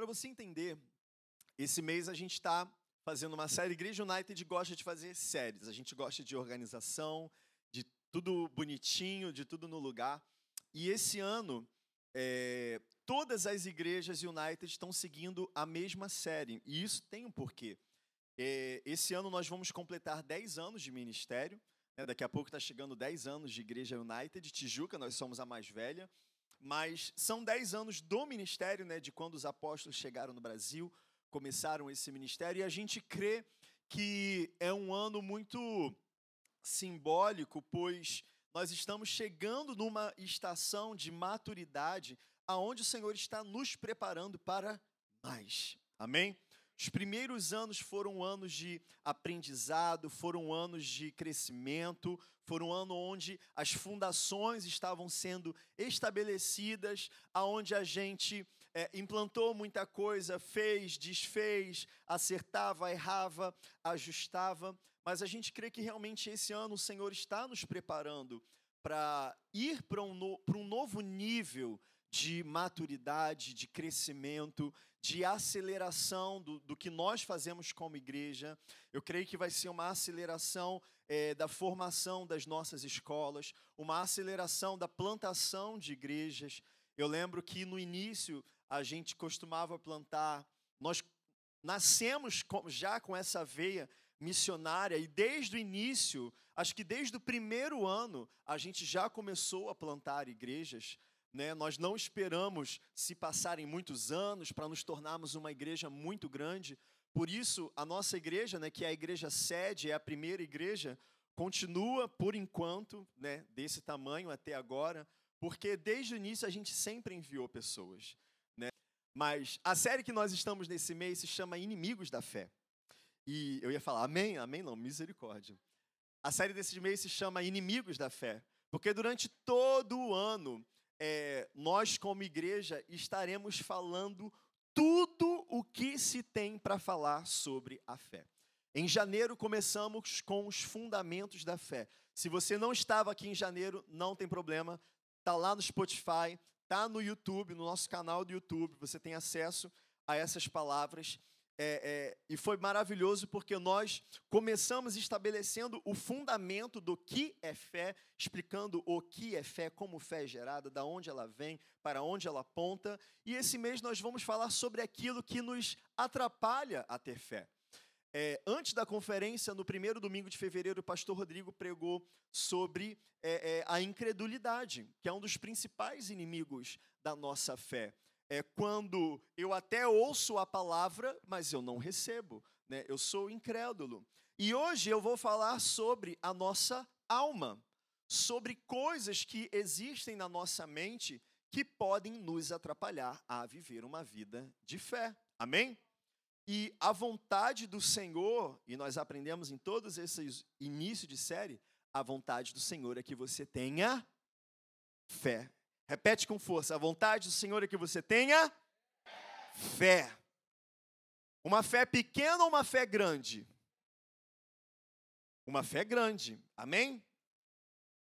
Para você entender, esse mês a gente está fazendo uma série. Igreja United gosta de fazer séries. A gente gosta de organização, de tudo bonitinho, de tudo no lugar. E esse ano, é, todas as igrejas United estão seguindo a mesma série. E isso tem um porquê. É, esse ano nós vamos completar 10 anos de ministério. Né? Daqui a pouco está chegando 10 anos de Igreja United. Tijuca, nós somos a mais velha. Mas são 10 anos do ministério, né, de quando os apóstolos chegaram no Brasil, começaram esse ministério, e a gente crê que é um ano muito simbólico, pois nós estamos chegando numa estação de maturidade aonde o Senhor está nos preparando para mais. Amém? Os primeiros anos foram anos de aprendizado, foram anos de crescimento, foram anos onde as fundações estavam sendo estabelecidas, aonde a gente é, implantou muita coisa, fez, desfez, acertava, errava, ajustava, mas a gente crê que realmente esse ano o Senhor está nos preparando para ir para um, no, um novo nível de maturidade, de crescimento, de aceleração do, do que nós fazemos como igreja. Eu creio que vai ser uma aceleração é, da formação das nossas escolas, uma aceleração da plantação de igrejas. Eu lembro que no início a gente costumava plantar, nós nascemos já com essa veia missionária e desde o início, acho que desde o primeiro ano, a gente já começou a plantar igrejas. Né? Nós não esperamos se passarem muitos anos para nos tornarmos uma igreja muito grande. Por isso, a nossa igreja, né, que é a igreja sede, é a primeira igreja, continua por enquanto, né, desse tamanho até agora, porque desde o início a gente sempre enviou pessoas. Né? Mas a série que nós estamos nesse mês se chama Inimigos da Fé. E eu ia falar, amém? Amém não, misericórdia. A série desse mês se chama Inimigos da Fé, porque durante todo o ano é, nós, como igreja, estaremos falando tudo o que se tem para falar sobre a fé. Em janeiro, começamos com os fundamentos da fé. Se você não estava aqui em janeiro, não tem problema, está lá no Spotify, está no YouTube, no nosso canal do YouTube, você tem acesso a essas palavras é, é, e foi maravilhoso porque nós começamos estabelecendo o fundamento do que é fé, explicando o que é fé, como fé é gerada, da onde ela vem, para onde ela aponta. E esse mês nós vamos falar sobre aquilo que nos atrapalha a ter fé. É, antes da conferência, no primeiro domingo de fevereiro, o pastor Rodrigo pregou sobre é, é, a incredulidade, que é um dos principais inimigos da nossa fé é quando eu até ouço a palavra, mas eu não recebo, né? Eu sou incrédulo. E hoje eu vou falar sobre a nossa alma, sobre coisas que existem na nossa mente que podem nos atrapalhar a viver uma vida de fé. Amém? E a vontade do Senhor, e nós aprendemos em todos esses inícios de série, a vontade do Senhor é que você tenha fé Repete com força. A vontade do Senhor é que você tenha fé. Uma fé pequena ou uma fé grande? Uma fé grande. Amém?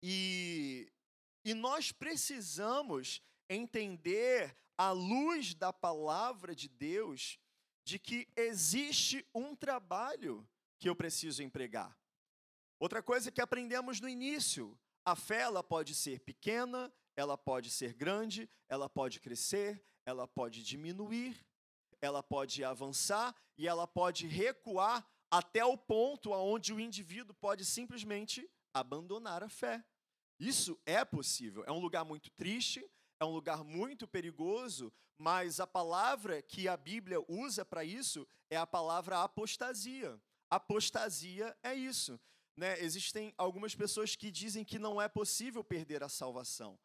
E, e nós precisamos entender, à luz da palavra de Deus, de que existe um trabalho que eu preciso empregar. Outra coisa que aprendemos no início, a fé ela pode ser pequena, ela pode ser grande, ela pode crescer, ela pode diminuir, ela pode avançar e ela pode recuar até o ponto aonde o indivíduo pode simplesmente abandonar a fé. Isso é possível. É um lugar muito triste, é um lugar muito perigoso, mas a palavra que a Bíblia usa para isso é a palavra apostasia. Apostasia é isso. Né? Existem algumas pessoas que dizem que não é possível perder a salvação.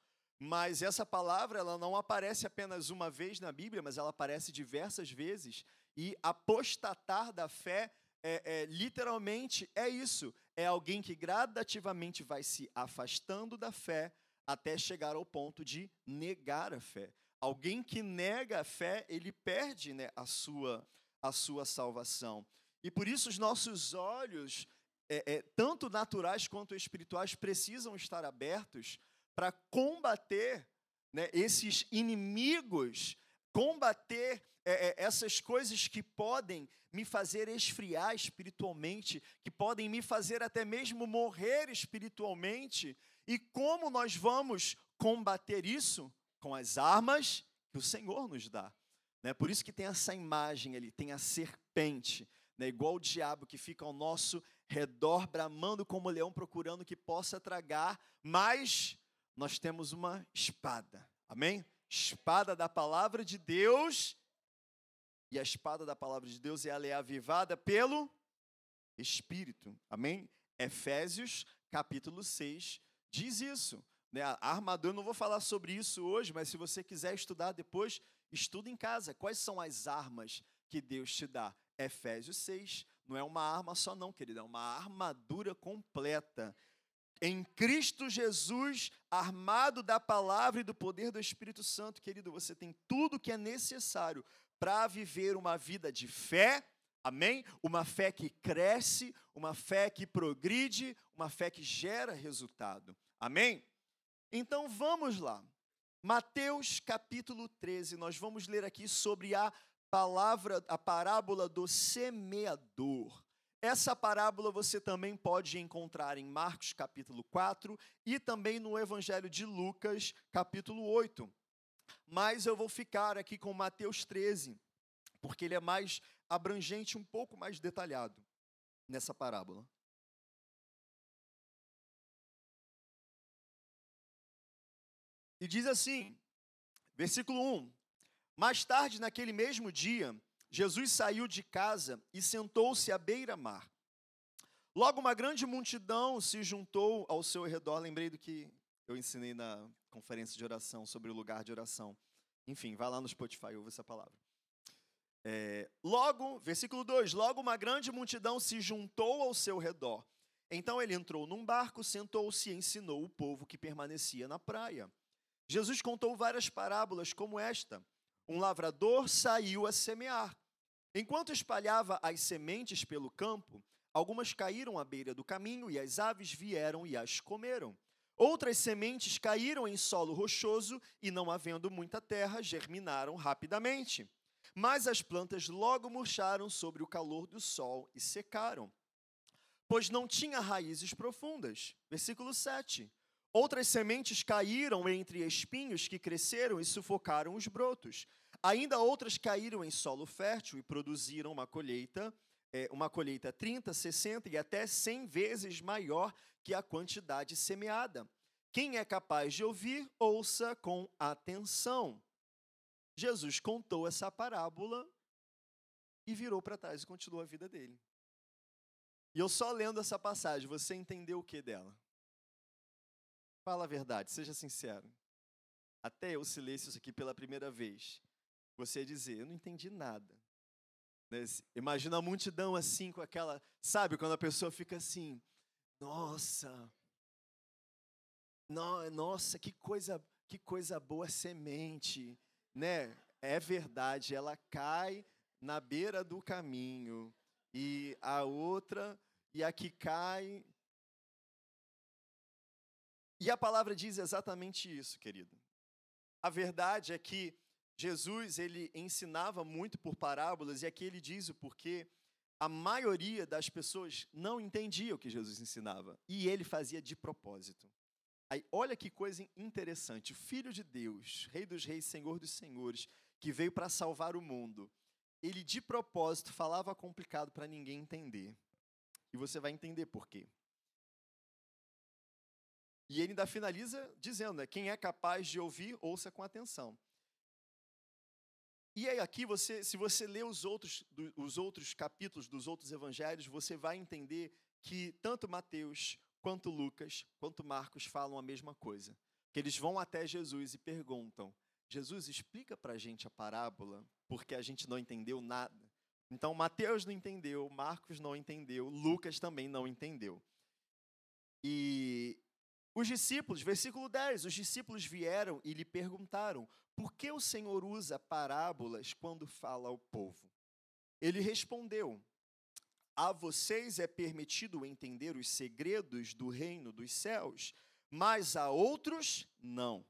Mas essa palavra ela não aparece apenas uma vez na Bíblia, mas ela aparece diversas vezes. E apostatar da fé é, é, literalmente é isso: é alguém que gradativamente vai se afastando da fé até chegar ao ponto de negar a fé. Alguém que nega a fé, ele perde né, a, sua, a sua salvação. E por isso os nossos olhos, é, é tanto naturais quanto espirituais, precisam estar abertos para combater né, esses inimigos combater é, é, essas coisas que podem me fazer esfriar espiritualmente, que podem me fazer até mesmo morrer espiritualmente. E como nós vamos combater isso? Com as armas que o Senhor nos dá. Né? Por isso que tem essa imagem ali, tem a serpente, né? igual o diabo que fica ao nosso redor, bramando como leão, procurando que possa tragar, mas nós temos uma espada, amém? Espada da palavra de Deus e a espada da palavra de Deus, ela é avivada pelo Espírito. Amém? Efésios, capítulo 6, diz isso. Né? A armadura, eu não vou falar sobre isso hoje, mas se você quiser estudar depois, estuda em casa. Quais são as armas que Deus te dá? Efésios 6. Não é uma arma só, não, querida, é uma armadura completa. Em Cristo Jesus, armado da palavra e do poder do Espírito Santo, querido, você tem tudo que é necessário para viver uma vida de fé, amém? Uma fé que cresce, uma fé que progride, uma fé que gera resultado, amém? Então vamos lá. Mateus capítulo 13, nós vamos ler aqui sobre a palavra, a parábola do semeador. Essa parábola você também pode encontrar em Marcos capítulo 4 e também no Evangelho de Lucas capítulo 8 mas eu vou ficar aqui com Mateus 13, porque ele é mais abrangente, um pouco mais detalhado nessa parábola. E diz assim, versículo 1: Mais tarde, naquele mesmo dia, Jesus saiu de casa e sentou-se à beira-mar. Logo, uma grande multidão se juntou ao seu redor. Lembrei do que eu ensinei na conferência de oração sobre o lugar de oração. Enfim, vai lá no Spotify, ouve essa palavra. É, logo, versículo 2: Logo uma grande multidão se juntou ao seu redor. Então ele entrou num barco, sentou-se e ensinou o povo que permanecia na praia. Jesus contou várias parábolas como esta. Um lavrador saiu a semear. Enquanto espalhava as sementes pelo campo, algumas caíram à beira do caminho e as aves vieram e as comeram. Outras sementes caíram em solo rochoso e, não havendo muita terra, germinaram rapidamente. Mas as plantas logo murcharam sobre o calor do sol e secaram, pois não tinha raízes profundas. Versículo 7. Outras sementes caíram entre espinhos que cresceram e sufocaram os brotos. Ainda outras caíram em solo fértil e produziram uma colheita, é, uma colheita 30, 60 e até 100 vezes maior que a quantidade semeada. Quem é capaz de ouvir, ouça com atenção. Jesus contou essa parábola e virou para trás e continuou a vida dele. E eu só lendo essa passagem, você entendeu o que dela? Fala a verdade, seja sincero. Até eu lesse isso aqui pela primeira vez, você dizer, eu não entendi nada. Né, imagina a multidão assim, com aquela, sabe, quando a pessoa fica assim, nossa, nossa, que coisa, que coisa boa semente, né? É verdade, ela cai na beira do caminho e a outra e a que cai e a palavra diz exatamente isso, querido. A verdade é que Jesus ele ensinava muito por parábolas e aqui ele diz o porquê a maioria das pessoas não entendia o que Jesus ensinava e ele fazia de propósito. Aí, olha que coisa interessante. O Filho de Deus, Rei dos Reis, Senhor dos Senhores, que veio para salvar o mundo, ele de propósito falava complicado para ninguém entender. E você vai entender por quê. E ele ainda finaliza dizendo: né, quem é capaz de ouvir, ouça com atenção. E aí aqui você, se você ler os outros, os outros capítulos dos outros evangelhos, você vai entender que tanto Mateus quanto Lucas, quanto Marcos falam a mesma coisa. Que eles vão até Jesus e perguntam: Jesus, explica para a gente a parábola, porque a gente não entendeu nada. Então Mateus não entendeu, Marcos não entendeu, Lucas também não entendeu. E os discípulos, versículo 10, os discípulos vieram e lhe perguntaram: por que o Senhor usa parábolas quando fala ao povo? Ele respondeu: A vocês é permitido entender os segredos do reino dos céus, mas a outros não.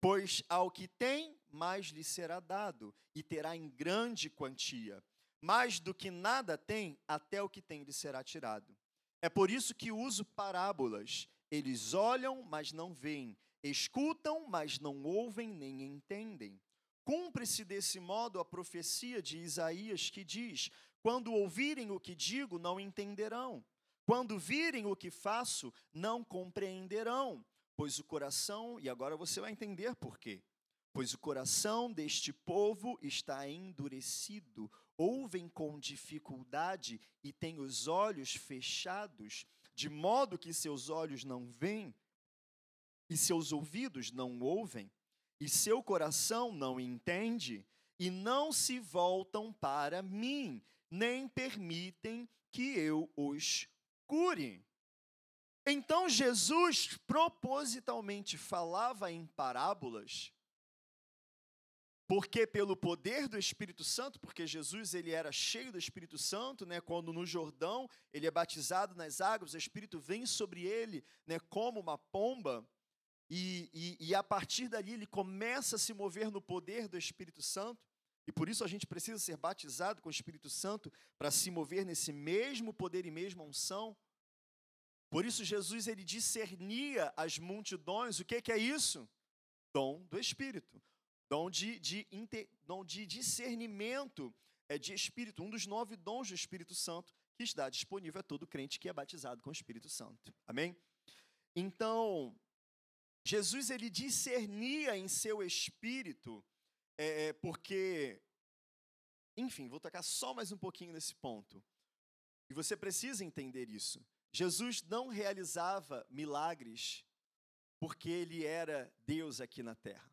Pois ao que tem, mais lhe será dado, e terá em grande quantia. Mais do que nada tem, até o que tem lhe será tirado. É por isso que uso parábolas. Eles olham, mas não veem, escutam, mas não ouvem nem entendem. Cumpre-se desse modo a profecia de Isaías que diz: Quando ouvirem o que digo, não entenderão. Quando virem o que faço, não compreenderão. Pois o coração, e agora você vai entender por quê. Pois o coração deste povo está endurecido, ouvem com dificuldade e têm os olhos fechados, de modo que seus olhos não veem e seus ouvidos não ouvem, e seu coração não entende, e não se voltam para mim, nem permitem que eu os cure. Então Jesus propositalmente falava em parábolas porque pelo poder do Espírito Santo, porque Jesus ele era cheio do Espírito Santo, né, quando no Jordão ele é batizado nas águas, o Espírito vem sobre ele, né, como uma pomba, e, e, e a partir dali ele começa a se mover no poder do Espírito Santo, e por isso a gente precisa ser batizado com o Espírito Santo para se mover nesse mesmo poder e mesma unção. Por isso Jesus ele discernia as multidões. O que, que é isso? Dom do Espírito dom de, de, dom de discernimento é, de Espírito, um dos nove dons do Espírito Santo que está disponível a todo crente que é batizado com o Espírito Santo. Amém? Então, Jesus ele discernia em seu espírito, é, é porque, enfim, vou tocar só mais um pouquinho nesse ponto. E você precisa entender isso. Jesus não realizava milagres porque ele era Deus aqui na terra.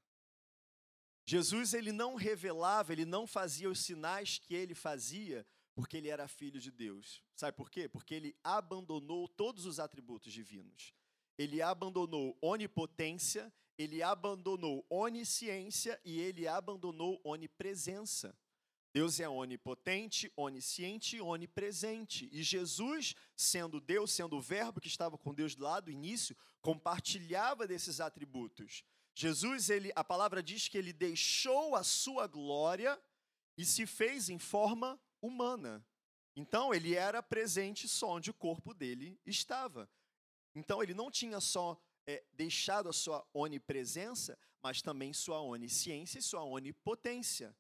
Jesus ele não revelava, ele não fazia os sinais que ele fazia porque ele era filho de Deus. Sabe por quê? Porque ele abandonou todos os atributos divinos. Ele abandonou onipotência, ele abandonou onisciência e ele abandonou onipresença. Deus é onipotente, onisciente onipresente. E Jesus, sendo Deus, sendo o Verbo que estava com Deus lado do início, compartilhava desses atributos. Jesus, ele, a palavra diz que ele deixou a sua glória e se fez em forma humana. Então, ele era presente só onde o corpo dele estava. Então, ele não tinha só é, deixado a sua onipresença, mas também sua onisciência e sua onipotência.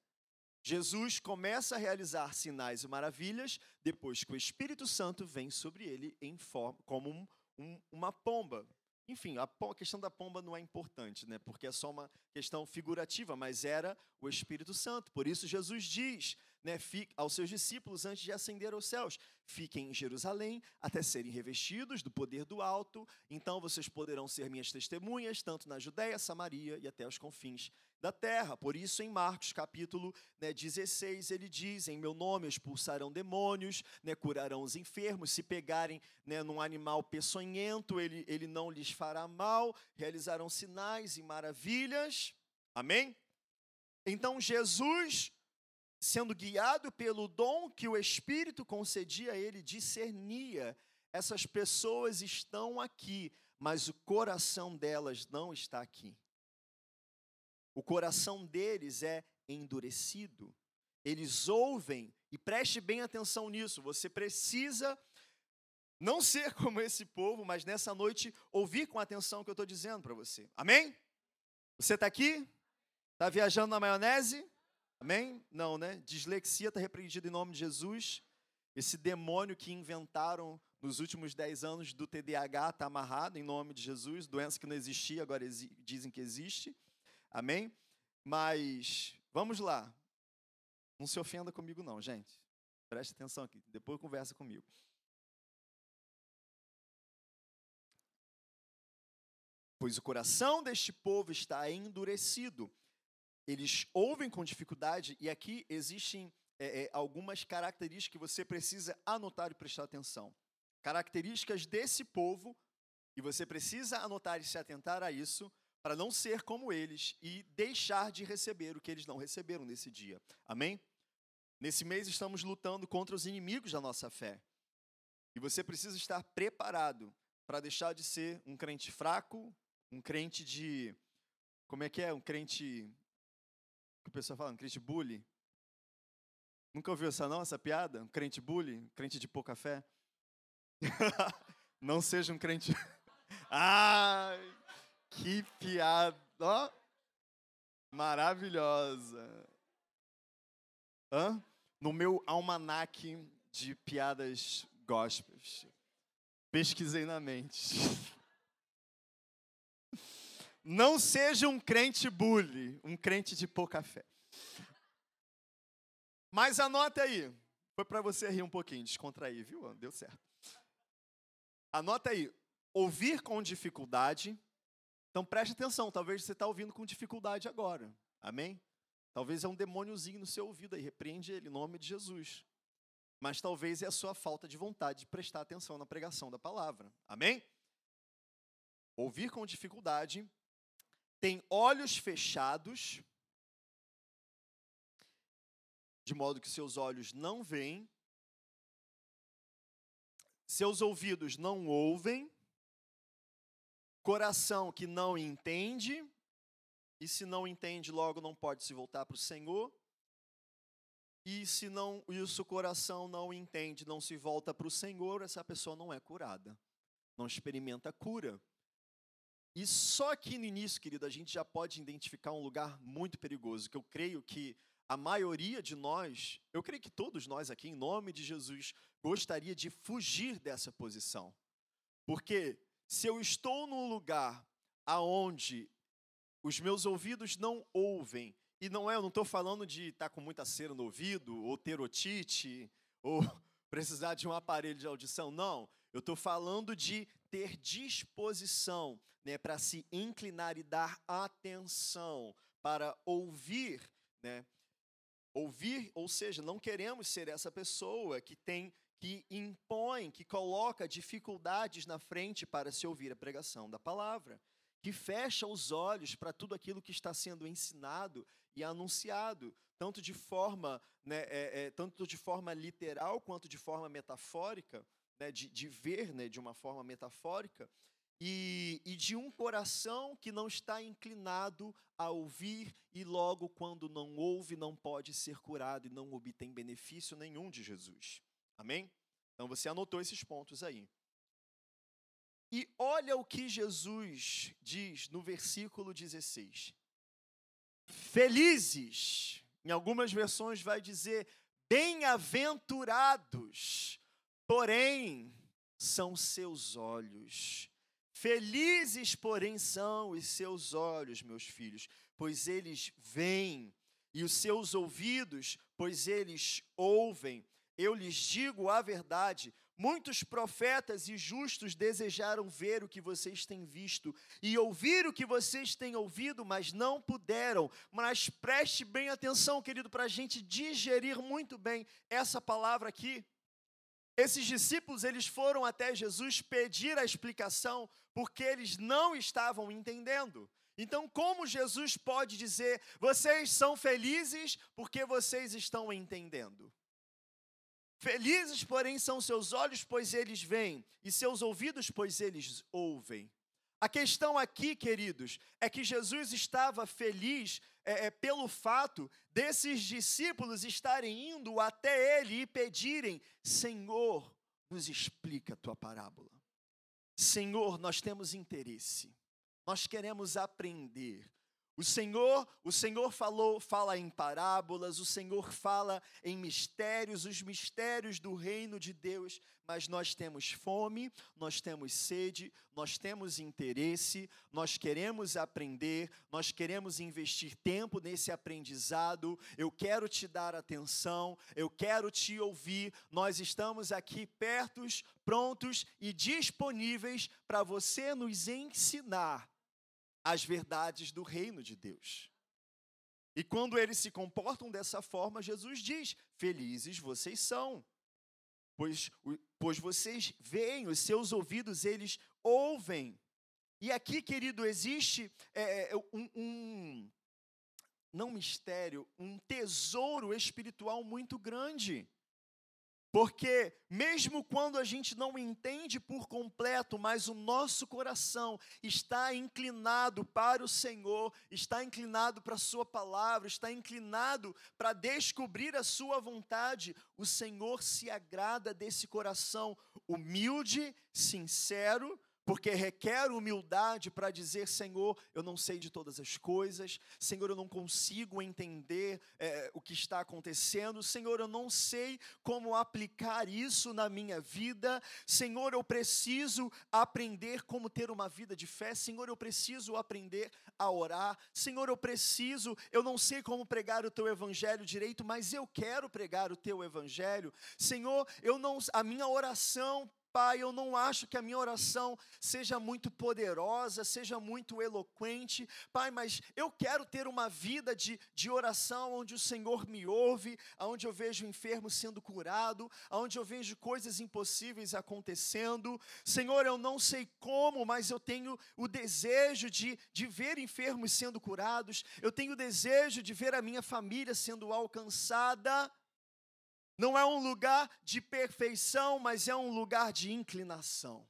Jesus começa a realizar sinais e maravilhas depois que o Espírito Santo vem sobre ele forma, como um, um, uma pomba. Enfim, a questão da pomba não é importante, né? porque é só uma questão figurativa, mas era o Espírito Santo. Por isso, Jesus diz né, aos seus discípulos antes de ascender aos céus: fiquem em Jerusalém até serem revestidos do poder do alto, então vocês poderão ser minhas testemunhas, tanto na Judéia, Samaria e até os confins da terra. Por isso, em Marcos capítulo né, 16, ele diz: Em meu nome expulsarão demônios, né, curarão os enfermos. Se pegarem né, num animal peçonhento, ele, ele não lhes fará mal, realizarão sinais e maravilhas. Amém? Então, Jesus, sendo guiado pelo dom que o Espírito concedia a ele, discernia: essas pessoas estão aqui, mas o coração delas não está aqui. O coração deles é endurecido. Eles ouvem, e preste bem atenção nisso, você precisa não ser como esse povo, mas nessa noite ouvir com atenção o que eu estou dizendo para você. Amém? Você está aqui? Está viajando na maionese? Amém? Não, né? Dislexia está repreendido em nome de Jesus. Esse demônio que inventaram nos últimos 10 anos do TDAH está amarrado em nome de Jesus. Doença que não existia, agora dizem que existe. Amém? Mas vamos lá. Não se ofenda comigo, não, gente. Preste atenção aqui. Depois conversa comigo. Pois o coração deste povo está endurecido. Eles ouvem com dificuldade, e aqui existem é, é, algumas características que você precisa anotar e prestar atenção. Características desse povo, e você precisa anotar e se atentar a isso, para não ser como eles e deixar de receber o que eles não receberam nesse dia. Amém? Nesse mês estamos lutando contra os inimigos da nossa fé. E você precisa estar preparado para deixar de ser um crente fraco, um crente de. Como é que é? Um crente que o pessoal fala, um crente bully. Nunca ouviu essa não, essa piada? Um crente bully, um crente de pouca fé? não seja um crente. Ai, que piada! Ó, maravilhosa. Hã? No meu almanaque de piadas gospels. Pesquisei na mente. Não seja um crente bully, um crente de pouca fé. Mas anota aí. Foi para você rir um pouquinho, descontrair, viu? Deu certo. Anota aí. Ouvir com dificuldade. Então preste atenção, talvez você está ouvindo com dificuldade agora. Amém? Talvez é um demôniozinho no seu ouvido aí, repreende ele em nome de Jesus. Mas talvez é a sua falta de vontade de prestar atenção na pregação da palavra. Amém? Ouvir com dificuldade, tem olhos fechados, de modo que seus olhos não veem, seus ouvidos não ouvem, coração que não entende, e se não entende, logo não pode se voltar para o Senhor. E se não isso o coração não entende, não se volta para o Senhor, essa pessoa não é curada. Não experimenta cura. E só aqui no início, querido, a gente já pode identificar um lugar muito perigoso, que eu creio que a maioria de nós, eu creio que todos nós aqui, em nome de Jesus, gostaria de fugir dessa posição. Porque se eu estou num lugar aonde os meus ouvidos não ouvem, e não é, eu não estou falando de estar com muita cera no ouvido, ou ter otite, ou precisar de um aparelho de audição, não. Eu estou falando de ter disposição né, para se inclinar e dar atenção, para ouvir, né? Ouvir, ou seja, não queremos ser essa pessoa que tem, que impõe, que coloca dificuldades na frente para se ouvir a pregação da palavra, que fecha os olhos para tudo aquilo que está sendo ensinado e anunciado, tanto de forma, né, é, é, tanto de forma literal quanto de forma metafórica, né, de, de ver né, de uma forma metafórica, e, e, de um coração que não está inclinado a ouvir e logo quando não ouve não pode ser curado e não obtém benefício nenhum de Jesus. Amém? Então você anotou esses pontos aí. E olha o que Jesus diz no versículo 16. Felizes, em algumas versões vai dizer bem-aventurados, porém são seus olhos Felizes, porém, são os seus olhos, meus filhos, pois eles veem, e os seus ouvidos, pois eles ouvem. Eu lhes digo a verdade: muitos profetas e justos desejaram ver o que vocês têm visto e ouvir o que vocês têm ouvido, mas não puderam. Mas preste bem atenção, querido, para a gente digerir muito bem essa palavra aqui. Esses discípulos, eles foram até Jesus pedir a explicação porque eles não estavam entendendo. Então, como Jesus pode dizer: "Vocês são felizes porque vocês estão entendendo"? Felizes, porém, são seus olhos, pois eles veem, e seus ouvidos, pois eles ouvem. A questão aqui, queridos, é que Jesus estava feliz é, é, pelo fato desses discípulos estarem indo até ele e pedirem: Senhor, nos explica a tua parábola. Senhor, nós temos interesse, nós queremos aprender, o Senhor, o Senhor falou, fala em parábolas, o Senhor fala em mistérios, os mistérios do reino de Deus, mas nós temos fome, nós temos sede, nós temos interesse, nós queremos aprender, nós queremos investir tempo nesse aprendizado. Eu quero te dar atenção, eu quero te ouvir. Nós estamos aqui pertos, prontos e disponíveis para você nos ensinar as verdades do reino de Deus. E quando eles se comportam dessa forma, Jesus diz: Felizes vocês são, pois, pois vocês veem, os seus ouvidos eles ouvem. E aqui, querido, existe é, é um, um, não mistério, um tesouro espiritual muito grande. Porque mesmo quando a gente não entende por completo, mas o nosso coração está inclinado para o Senhor, está inclinado para a Sua palavra, está inclinado para descobrir a Sua vontade, o Senhor se agrada desse coração humilde, sincero, porque requer humildade para dizer: Senhor, eu não sei de todas as coisas, Senhor, eu não consigo entender é, o que está acontecendo, Senhor, eu não sei como aplicar isso na minha vida, Senhor, eu preciso aprender como ter uma vida de fé, Senhor, eu preciso aprender a orar, Senhor, eu preciso, eu não sei como pregar o teu evangelho direito, mas eu quero pregar o teu evangelho, Senhor, eu não, a minha oração Pai, eu não acho que a minha oração seja muito poderosa, seja muito eloquente, Pai, mas eu quero ter uma vida de, de oração onde o Senhor me ouve, onde eu vejo enfermo sendo curado, onde eu vejo coisas impossíveis acontecendo. Senhor, eu não sei como, mas eu tenho o desejo de, de ver enfermos sendo curados, eu tenho o desejo de ver a minha família sendo alcançada. Não é um lugar de perfeição, mas é um lugar de inclinação.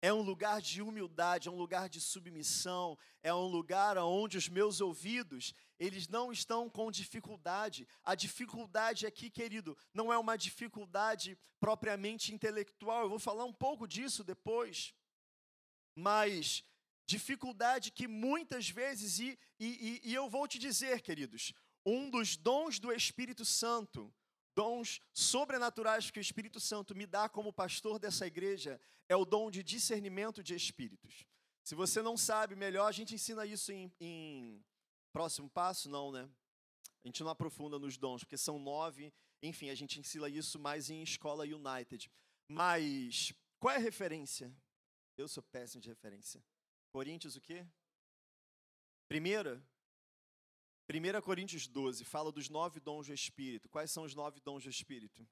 É um lugar de humildade, é um lugar de submissão, é um lugar onde os meus ouvidos, eles não estão com dificuldade. A dificuldade aqui, querido, não é uma dificuldade propriamente intelectual. Eu vou falar um pouco disso depois. Mas dificuldade que muitas vezes, e, e, e eu vou te dizer, queridos, um dos dons do Espírito Santo dons sobrenaturais que o Espírito Santo me dá como pastor dessa igreja é o dom de discernimento de espíritos. Se você não sabe melhor, a gente ensina isso em, em próximo passo, não, né? A gente não aprofunda nos dons, porque são nove. Enfim, a gente ensina isso mais em escola United. Mas qual é a referência? Eu sou péssimo de referência. Coríntios o quê? Primeira, 1 Coríntios 12 fala dos nove dons do Espírito. Quais são os nove dons do Espírito?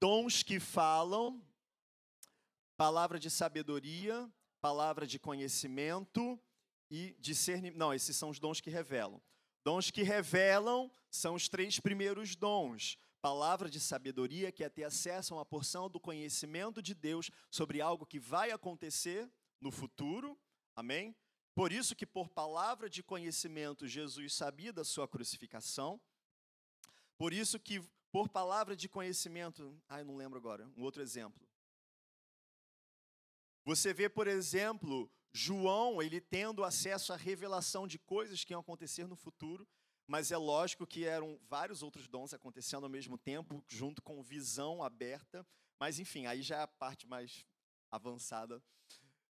Dons que falam, palavra de sabedoria, palavra de conhecimento e discernimento. Não, esses são os dons que revelam. Dons que revelam são os três primeiros dons. Palavra de sabedoria, que é ter acesso a uma porção do conhecimento de Deus sobre algo que vai acontecer no futuro. Amém? Por isso que por palavra de conhecimento Jesus sabia da sua crucificação. Por isso que por palavra de conhecimento, ai, não lembro agora, um outro exemplo. Você vê, por exemplo, João, ele tendo acesso à revelação de coisas que iam acontecer no futuro, mas é lógico que eram vários outros dons acontecendo ao mesmo tempo, junto com visão aberta, mas enfim, aí já é a parte mais avançada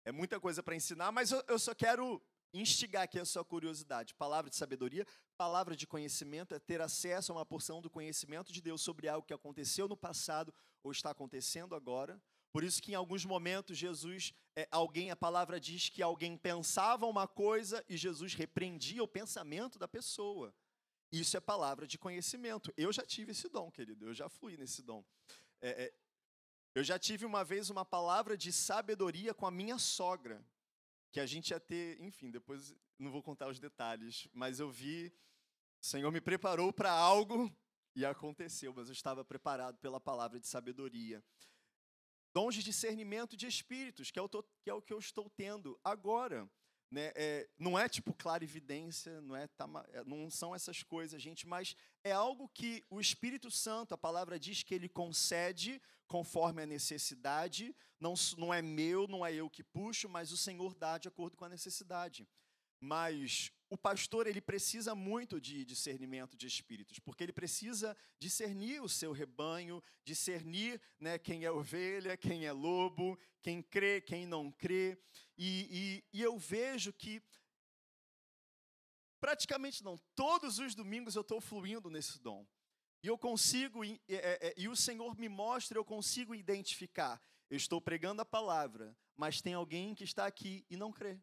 é muita coisa para ensinar, mas eu, eu só quero instigar aqui a sua curiosidade. Palavra de sabedoria, palavra de conhecimento é ter acesso a uma porção do conhecimento de Deus sobre algo que aconteceu no passado ou está acontecendo agora. Por isso que em alguns momentos Jesus, é, alguém, a palavra diz que alguém pensava uma coisa e Jesus repreendia o pensamento da pessoa. Isso é palavra de conhecimento. Eu já tive esse dom, querido. Eu já fui nesse dom. É, é, eu já tive uma vez uma palavra de sabedoria com a minha sogra, que a gente ia ter, enfim, depois não vou contar os detalhes, mas eu vi, o Senhor me preparou para algo e aconteceu, mas eu estava preparado pela palavra de sabedoria. Dons de discernimento de espíritos, que é o, que, é que eu estou tendo agora. Né? É, não é tipo clarividência, não, é, é, não são essas coisas, gente, mas é algo que o Espírito Santo, a palavra diz que ele concede conforme a necessidade, não, não é meu, não é eu que puxo, mas o Senhor dá de acordo com a necessidade. Mas o pastor ele precisa muito de discernimento de espíritos, porque ele precisa discernir o seu rebanho, discernir né, quem é ovelha, quem é lobo, quem crê, quem não crê. E, e, e eu vejo que praticamente não, todos os domingos eu estou fluindo nesse dom. E eu consigo, e, e, e, o Senhor me mostra, eu consigo identificar. Eu estou pregando a palavra, mas tem alguém que está aqui e não crê.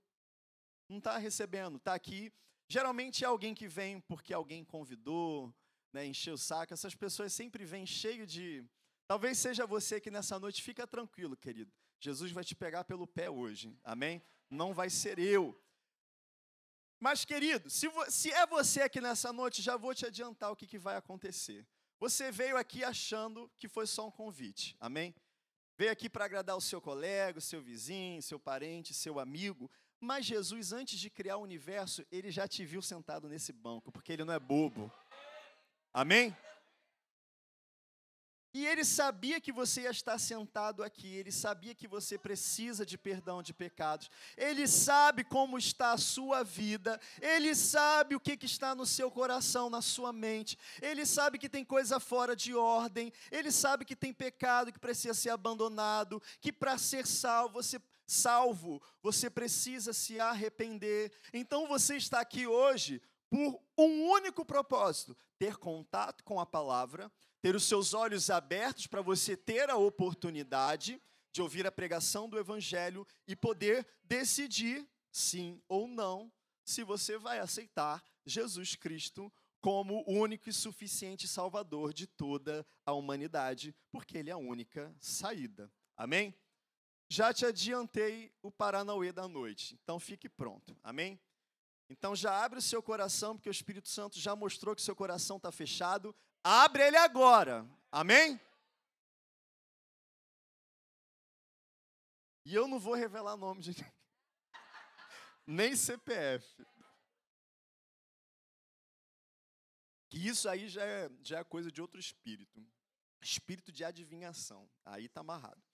Não está recebendo, está aqui. Geralmente é alguém que vem porque alguém convidou, né, encheu o saco. Essas pessoas sempre vêm cheio de. Talvez seja você que nessa noite fica tranquilo, querido. Jesus vai te pegar pelo pé hoje, amém? Não vai ser eu. Mas, querido, se, se, é você aqui nessa noite, já vou te adiantar o que, que vai acontecer. Você veio aqui achando que foi só um convite, amém? Veio aqui para agradar o seu colega, o seu vizinho, seu parente, seu amigo, mas Jesus, antes de criar o universo, ele já te viu sentado nesse banco, porque ele não é bobo. Amém? E ele sabia que você ia estar sentado aqui, ele sabia que você precisa de perdão de pecados, ele sabe como está a sua vida, ele sabe o que, que está no seu coração, na sua mente, ele sabe que tem coisa fora de ordem, ele sabe que tem pecado que precisa ser abandonado, que para ser salvo você, salvo, você precisa se arrepender. Então você está aqui hoje por um único propósito: ter contato com a palavra ter os seus olhos abertos para você ter a oportunidade de ouvir a pregação do Evangelho e poder decidir, sim ou não, se você vai aceitar Jesus Cristo como o único e suficiente Salvador de toda a humanidade, porque Ele é a única saída. Amém? Já te adiantei o Paranauê da noite, então fique pronto. Amém? Então já abre o seu coração, porque o Espírito Santo já mostrou que seu coração está fechado. Abre ele agora. Amém? E eu não vou revelar nome de. Nem CPF. Que isso aí já é, já é coisa de outro espírito. Espírito de adivinhação. Aí está amarrado.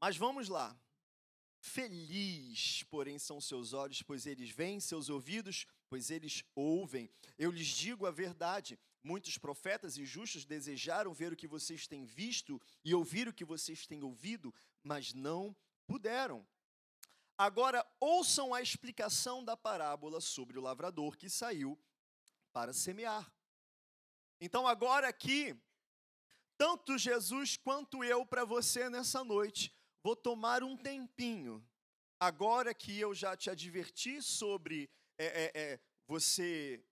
Mas vamos lá. Feliz, porém, são seus olhos, pois eles veem, seus ouvidos, pois eles ouvem. Eu lhes digo a verdade: muitos profetas e justos desejaram ver o que vocês têm visto e ouvir o que vocês têm ouvido, mas não puderam. Agora, ouçam a explicação da parábola sobre o lavrador que saiu para semear. Então, agora aqui, tanto Jesus quanto eu para você nessa noite, vou tomar um tempinho. Agora que eu já te adverti sobre é, é, é, você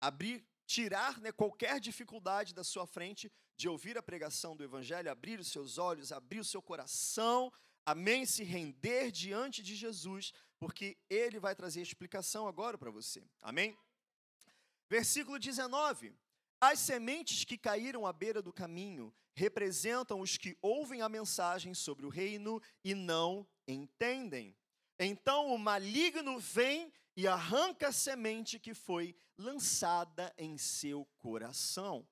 abrir, tirar né, qualquer dificuldade da sua frente de ouvir a pregação do Evangelho, abrir os seus olhos, abrir o seu coração, amém, se render diante de Jesus, porque Ele vai trazer explicação agora para você, amém? Versículo 19: As sementes que caíram à beira do caminho representam os que ouvem a mensagem sobre o reino e não entendem. Então o maligno vem e arranca a semente que foi lançada em seu coração.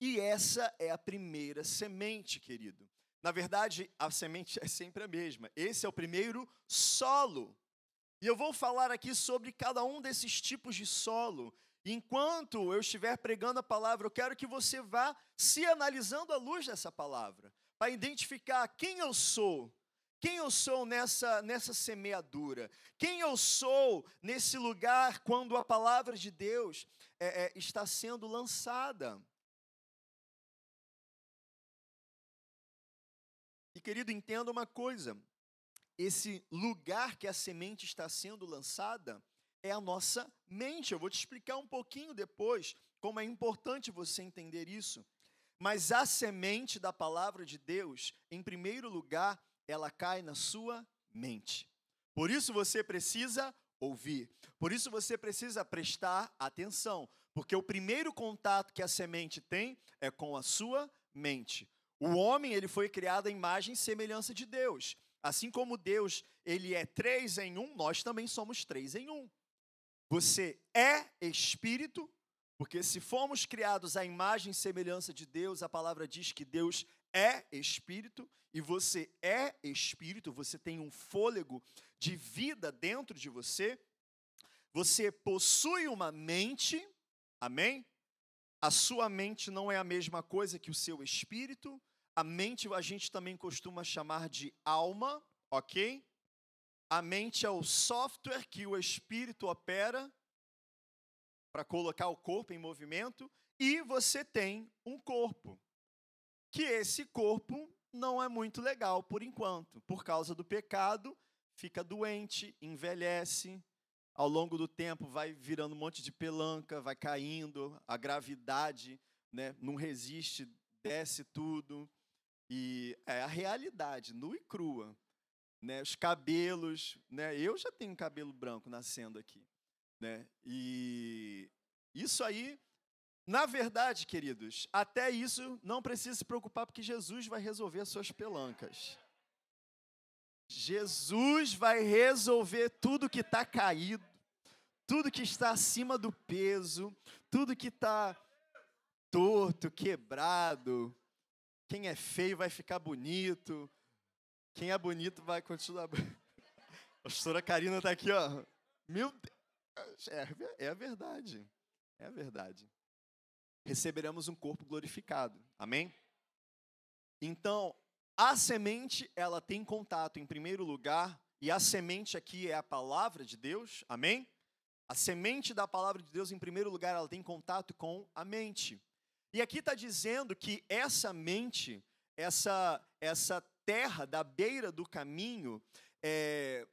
E essa é a primeira semente, querido. Na verdade, a semente é sempre a mesma. Esse é o primeiro solo. E eu vou falar aqui sobre cada um desses tipos de solo enquanto eu estiver pregando a palavra, eu quero que você vá se analisando à luz dessa palavra, para identificar quem eu sou, quem eu sou nessa, nessa semeadura, quem eu sou nesse lugar quando a palavra de Deus é, é, está sendo lançada. E querido, entenda uma coisa: esse lugar que a semente está sendo lançada é a nossa mente. Eu vou te explicar um pouquinho depois como é importante você entender isso. Mas a semente da palavra de Deus, em primeiro lugar, ela cai na sua mente. Por isso você precisa ouvir. Por isso você precisa prestar atenção, porque o primeiro contato que a semente tem é com a sua mente. O homem, ele foi criado à imagem e semelhança de Deus. Assim como Deus, ele é três em um, nós também somos três em um. Você é espírito, porque se fomos criados à imagem e semelhança de Deus, a palavra diz que Deus é espírito, e você é espírito, você tem um fôlego de vida dentro de você, você possui uma mente, amém? A sua mente não é a mesma coisa que o seu espírito, a mente a gente também costuma chamar de alma, ok? A mente é o software que o espírito opera para colocar o corpo em movimento, e você tem um corpo. Que esse corpo não é muito legal por enquanto, por causa do pecado, fica doente, envelhece, ao longo do tempo vai virando um monte de pelanca, vai caindo, a gravidade né, não resiste, desce tudo. E é a realidade, nua e crua. Né, os cabelos, né? Eu já tenho cabelo branco nascendo aqui, né? E isso aí, na verdade, queridos, até isso não precisa se preocupar porque Jesus vai resolver as suas pelancas. Jesus vai resolver tudo que está caído, tudo que está acima do peso, tudo que está torto, quebrado. Quem é feio vai ficar bonito. Quem é bonito vai continuar. A pastora Karina está aqui, ó. Meu Deus, é, é a verdade. É a verdade. Receberemos um corpo glorificado. Amém? Então, a semente, ela tem contato em primeiro lugar, e a semente aqui é a palavra de Deus. Amém? A semente da palavra de Deus, em primeiro lugar, ela tem contato com a mente. E aqui está dizendo que essa mente, essa, essa terra da beira do caminho, é,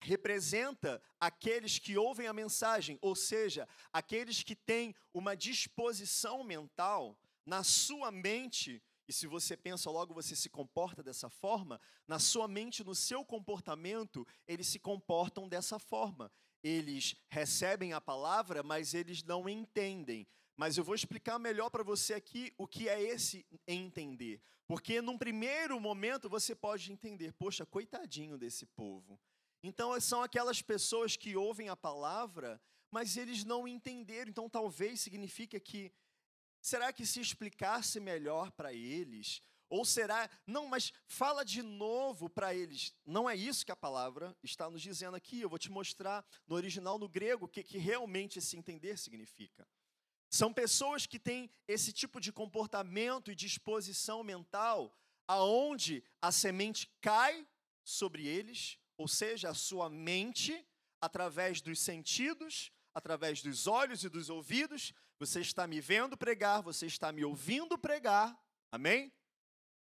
representa aqueles que ouvem a mensagem, ou seja, aqueles que têm uma disposição mental na sua mente, e se você pensa logo você se comporta dessa forma, na sua mente, no seu comportamento, eles se comportam dessa forma. Eles recebem a palavra, mas eles não entendem. Mas eu vou explicar melhor para você aqui o que é esse entender. Porque num primeiro momento você pode entender, poxa, coitadinho desse povo. Então são aquelas pessoas que ouvem a palavra, mas eles não entenderam. Então talvez signifique que será que se explicasse melhor para eles? Ou será, não, mas fala de novo para eles. Não é isso que a palavra está nos dizendo aqui. Eu vou te mostrar no original, no grego, o que, que realmente esse entender significa. São pessoas que têm esse tipo de comportamento e disposição mental, aonde a semente cai sobre eles, ou seja, a sua mente, através dos sentidos, através dos olhos e dos ouvidos, você está me vendo pregar, você está me ouvindo pregar, amém?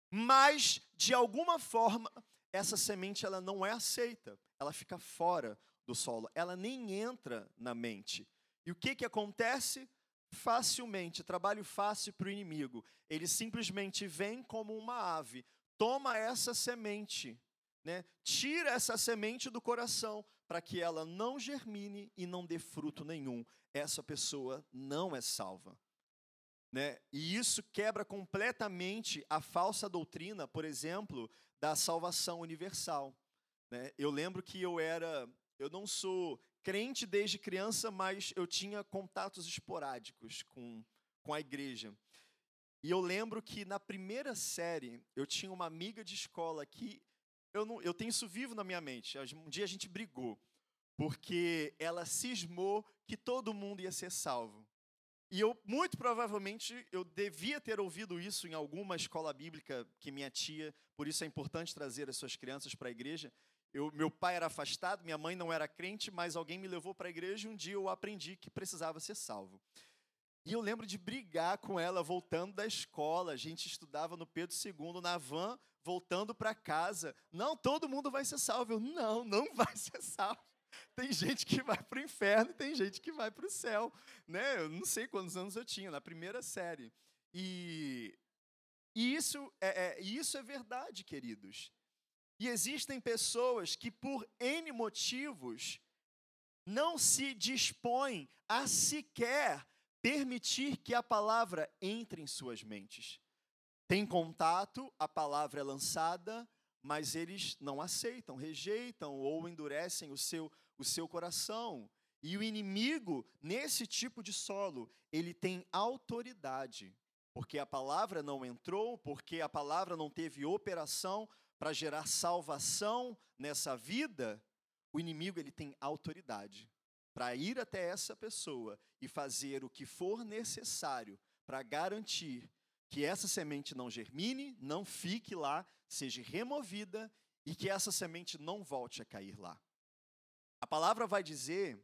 Mas, de alguma forma, essa semente ela não é aceita, ela fica fora do solo, ela nem entra na mente. E o que, que acontece? Facilmente, trabalho fácil para o inimigo. Ele simplesmente vem como uma ave, toma essa semente, né? tira essa semente do coração para que ela não germine e não dê fruto nenhum. Essa pessoa não é salva. Né? E isso quebra completamente a falsa doutrina, por exemplo, da salvação universal. Né? Eu lembro que eu era, eu não sou crente desde criança, mas eu tinha contatos esporádicos com, com a igreja. E eu lembro que na primeira série eu tinha uma amiga de escola que eu, não, eu tenho isso vivo na minha mente. Um dia a gente brigou, porque ela cismou que todo mundo ia ser salvo. E eu, muito provavelmente, eu devia ter ouvido isso em alguma escola bíblica que minha tia, por isso é importante trazer as suas crianças para a igreja. Eu, meu pai era afastado, minha mãe não era crente, mas alguém me levou para a igreja e um dia eu aprendi que precisava ser salvo. E eu lembro de brigar com ela voltando da escola. A gente estudava no Pedro II, na van, voltando para casa. Não, todo mundo vai ser salvo. Eu, não, não vai ser salvo. Tem gente que vai para o inferno e tem gente que vai para o céu. Né? Eu não sei quantos anos eu tinha, na primeira série. E, e isso, é, é, isso é verdade, queridos. E existem pessoas que, por N motivos, não se dispõem a sequer permitir que a palavra entre em suas mentes. Tem contato, a palavra é lançada, mas eles não aceitam, rejeitam ou endurecem o seu, o seu coração. E o inimigo, nesse tipo de solo, ele tem autoridade, porque a palavra não entrou, porque a palavra não teve operação, para gerar salvação nessa vida, o inimigo ele tem autoridade para ir até essa pessoa e fazer o que for necessário para garantir que essa semente não germine, não fique lá, seja removida e que essa semente não volte a cair lá. A palavra vai dizer,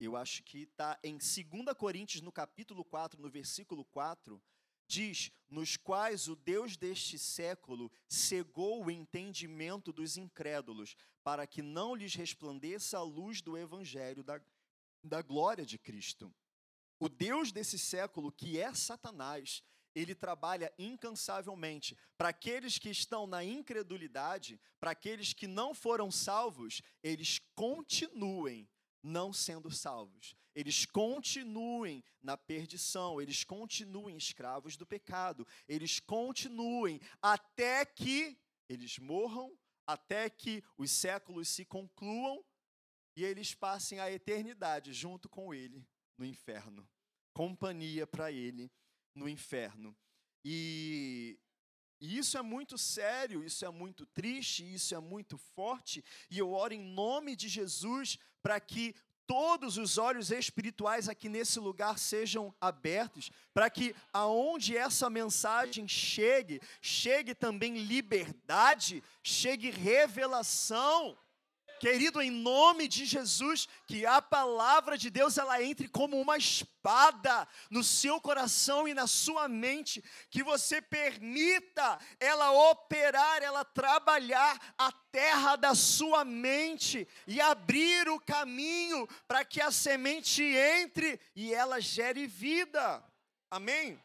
eu acho que está em 2 Coríntios, no capítulo 4, no versículo 4, diz: nos quais o Deus deste século cegou o entendimento dos incrédulos, para que não lhes resplandeça a luz do evangelho da, da glória de Cristo. O Deus desse século, que é Satanás, ele trabalha incansavelmente para aqueles que estão na incredulidade, para aqueles que não foram salvos, eles continuem não sendo salvos. Eles continuem na perdição, eles continuem escravos do pecado, eles continuem até que eles morram, até que os séculos se concluam e eles passem a eternidade junto com ele no inferno. Companhia para ele no inferno. E, e isso é muito sério, isso é muito triste, isso é muito forte, e eu oro em nome de Jesus para que todos os olhos espirituais aqui nesse lugar sejam abertos, para que aonde essa mensagem chegue, chegue também liberdade, chegue revelação. Querido, em nome de Jesus, que a palavra de Deus ela entre como uma espada no seu coração e na sua mente, que você permita ela operar, ela trabalhar a terra da sua mente e abrir o caminho para que a semente entre e ela gere vida. Amém?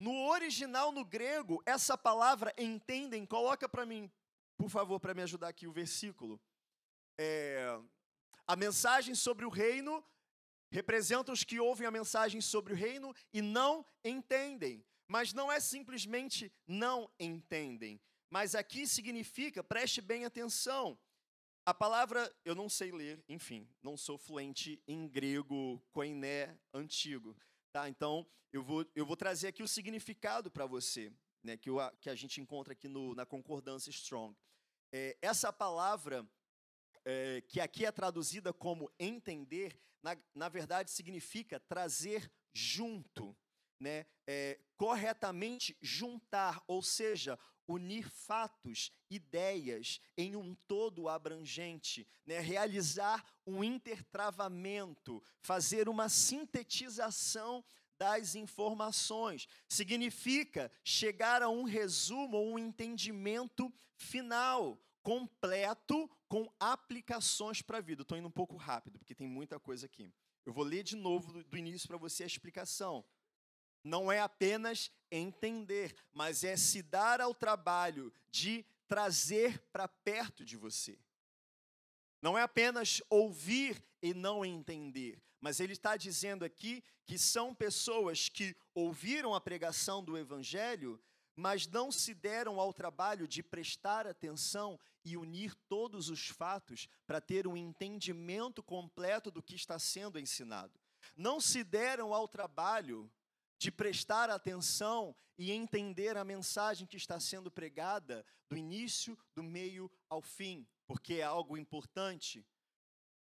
No original, no grego, essa palavra entendem, coloca para mim, por favor, para me ajudar aqui o versículo é, a mensagem sobre o reino representa os que ouvem a mensagem sobre o reino e não entendem. Mas não é simplesmente não entendem. Mas aqui significa, preste bem atenção. A palavra, eu não sei ler, enfim, não sou fluente em grego koiné antigo. Tá? Então, eu vou, eu vou trazer aqui o significado para você, né, que, que a gente encontra aqui no, na concordância Strong. É, essa palavra é, que aqui é traduzida como entender, na, na verdade significa trazer junto, né? É, corretamente juntar, ou seja, unir fatos, ideias em um todo abrangente, né? realizar um intertravamento, fazer uma sintetização das informações. Significa chegar a um resumo um entendimento final, completo com aplicações para a vida. Estou indo um pouco rápido, porque tem muita coisa aqui. Eu vou ler de novo do, início para você a explicação. Não é apenas entender, mas é se dar ao trabalho de trazer para perto de você. Não é apenas ouvir e não entender, mas ele está dizendo aqui que são pessoas que ouviram a pregação do Evangelho, mas não se deram ao trabalho de prestar atenção e unir todos os fatos para ter um entendimento completo do que está sendo ensinado. Não se deram ao trabalho de prestar atenção e entender a mensagem que está sendo pregada do início, do meio ao fim, porque é algo importante.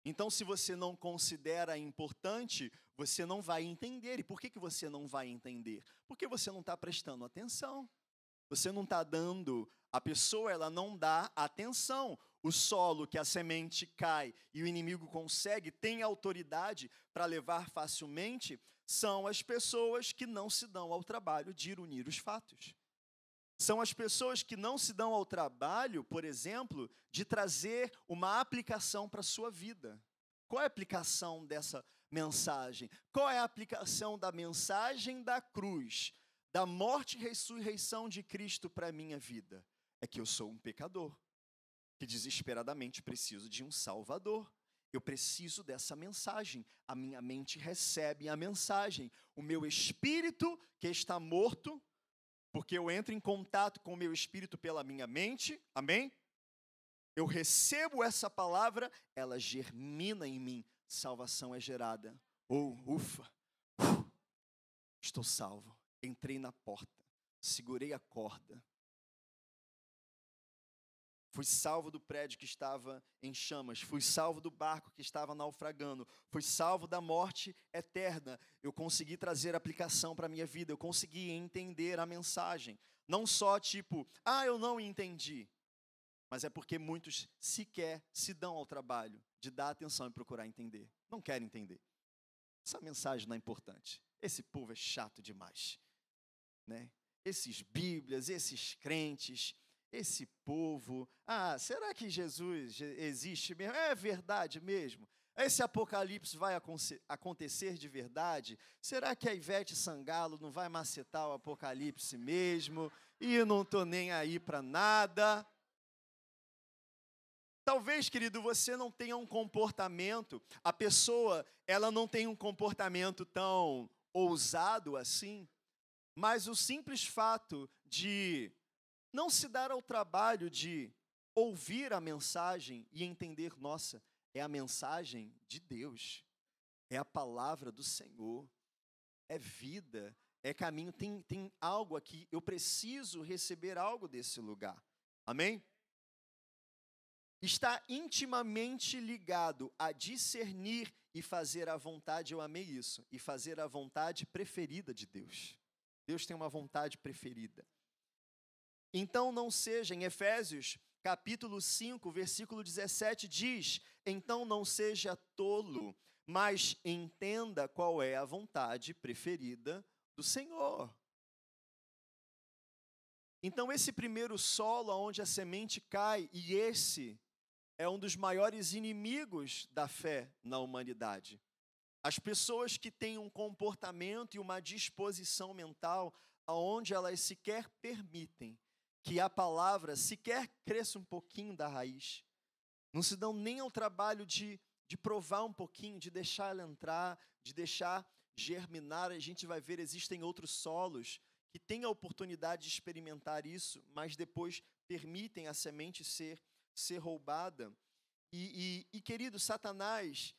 Então, se você não considera importante, você não vai entender. E por que, que você não vai entender? Porque você não está prestando atenção. Você não está dando, a pessoa ela não dá atenção. O solo que a semente cai e o inimigo consegue, tem autoridade para levar facilmente, são as pessoas que não se dão ao trabalho de unir os fatos. São as pessoas que não se dão ao trabalho, por exemplo, de trazer uma aplicação para a sua vida. Qual é a aplicação dessa mensagem? Qual é a aplicação da mensagem da cruz, da morte e ressurreição de Cristo para a minha vida? É que eu sou um pecador, que desesperadamente preciso de um Salvador. Eu preciso dessa mensagem. A minha mente recebe a mensagem. O meu espírito, que está morto, porque eu entro em contato com o meu espírito pela minha mente, amém? Eu recebo essa palavra, ela germina em mim, salvação é gerada. Oh, ufa, estou salvo. Entrei na porta, segurei a corda, Fui salvo do prédio que estava em chamas. Fui salvo do barco que estava naufragando. Fui salvo da morte eterna. Eu consegui trazer aplicação para a minha vida. Eu consegui entender a mensagem. Não só tipo, ah, eu não entendi. Mas é porque muitos sequer se dão ao trabalho de dar atenção e procurar entender. Não querem entender. Essa mensagem não é importante. Esse povo é chato demais. Né? Esses Bíblias, esses crentes esse povo, ah, será que Jesus existe mesmo? É verdade mesmo? Esse apocalipse vai acontecer de verdade? Será que a Ivete Sangalo não vai macetar o apocalipse mesmo? E eu não estou nem aí para nada. Talvez, querido, você não tenha um comportamento, a pessoa, ela não tem um comportamento tão ousado assim, mas o simples fato de não se dar ao trabalho de ouvir a mensagem e entender, nossa, é a mensagem de Deus, é a palavra do Senhor, é vida, é caminho, tem, tem algo aqui, eu preciso receber algo desse lugar. Amém? Está intimamente ligado a discernir e fazer a vontade, eu amei isso, e fazer a vontade preferida de Deus. Deus tem uma vontade preferida. Então não seja, em Efésios capítulo 5, versículo 17 diz: Então não seja tolo, mas entenda qual é a vontade preferida do Senhor. Então, esse primeiro solo onde a semente cai, e esse é um dos maiores inimigos da fé na humanidade. As pessoas que têm um comportamento e uma disposição mental aonde elas sequer permitem que a palavra sequer cresça um pouquinho da raiz. Não se dão nem ao trabalho de, de provar um pouquinho, de deixar ela entrar, de deixar germinar. A gente vai ver, existem outros solos que têm a oportunidade de experimentar isso, mas depois permitem a semente ser, ser roubada. E, e, e querido, Satanás,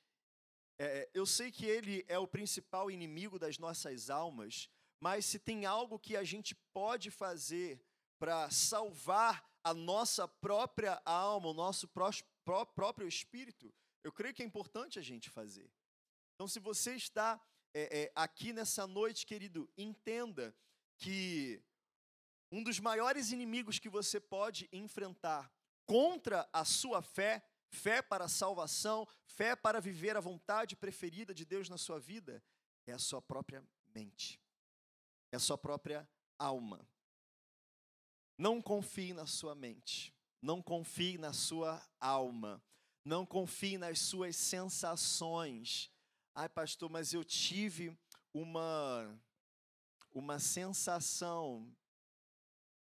é, eu sei que ele é o principal inimigo das nossas almas, mas se tem algo que a gente pode fazer para salvar a nossa própria alma, o nosso próprio espírito, eu creio que é importante a gente fazer. Então, se você está é, é, aqui nessa noite, querido, entenda que um dos maiores inimigos que você pode enfrentar contra a sua fé, fé para a salvação, fé para viver a vontade preferida de Deus na sua vida, é a sua própria mente, é a sua própria alma. Não confie na sua mente, não confie na sua alma, não confie nas suas sensações. Ai, pastor, mas eu tive uma uma sensação.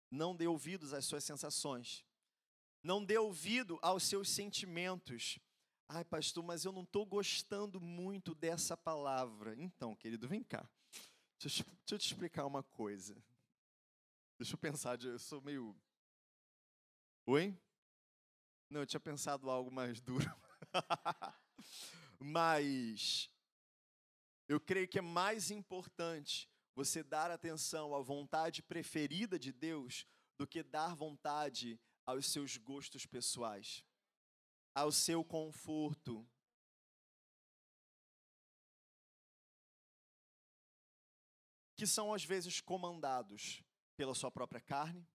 Não dê ouvidos às suas sensações. Não dê ouvido aos seus sentimentos. Ai, pastor, mas eu não estou gostando muito dessa palavra. Então, querido, vem cá. Deixa eu, te explicar uma coisa. Deixa eu pensar, eu sou meio. Oi? Não, eu tinha pensado algo mais duro. Mas eu creio que é mais importante você dar atenção à vontade preferida de Deus do que dar vontade aos seus gostos pessoais, ao seu conforto. Que são às vezes comandados pela sua própria carne,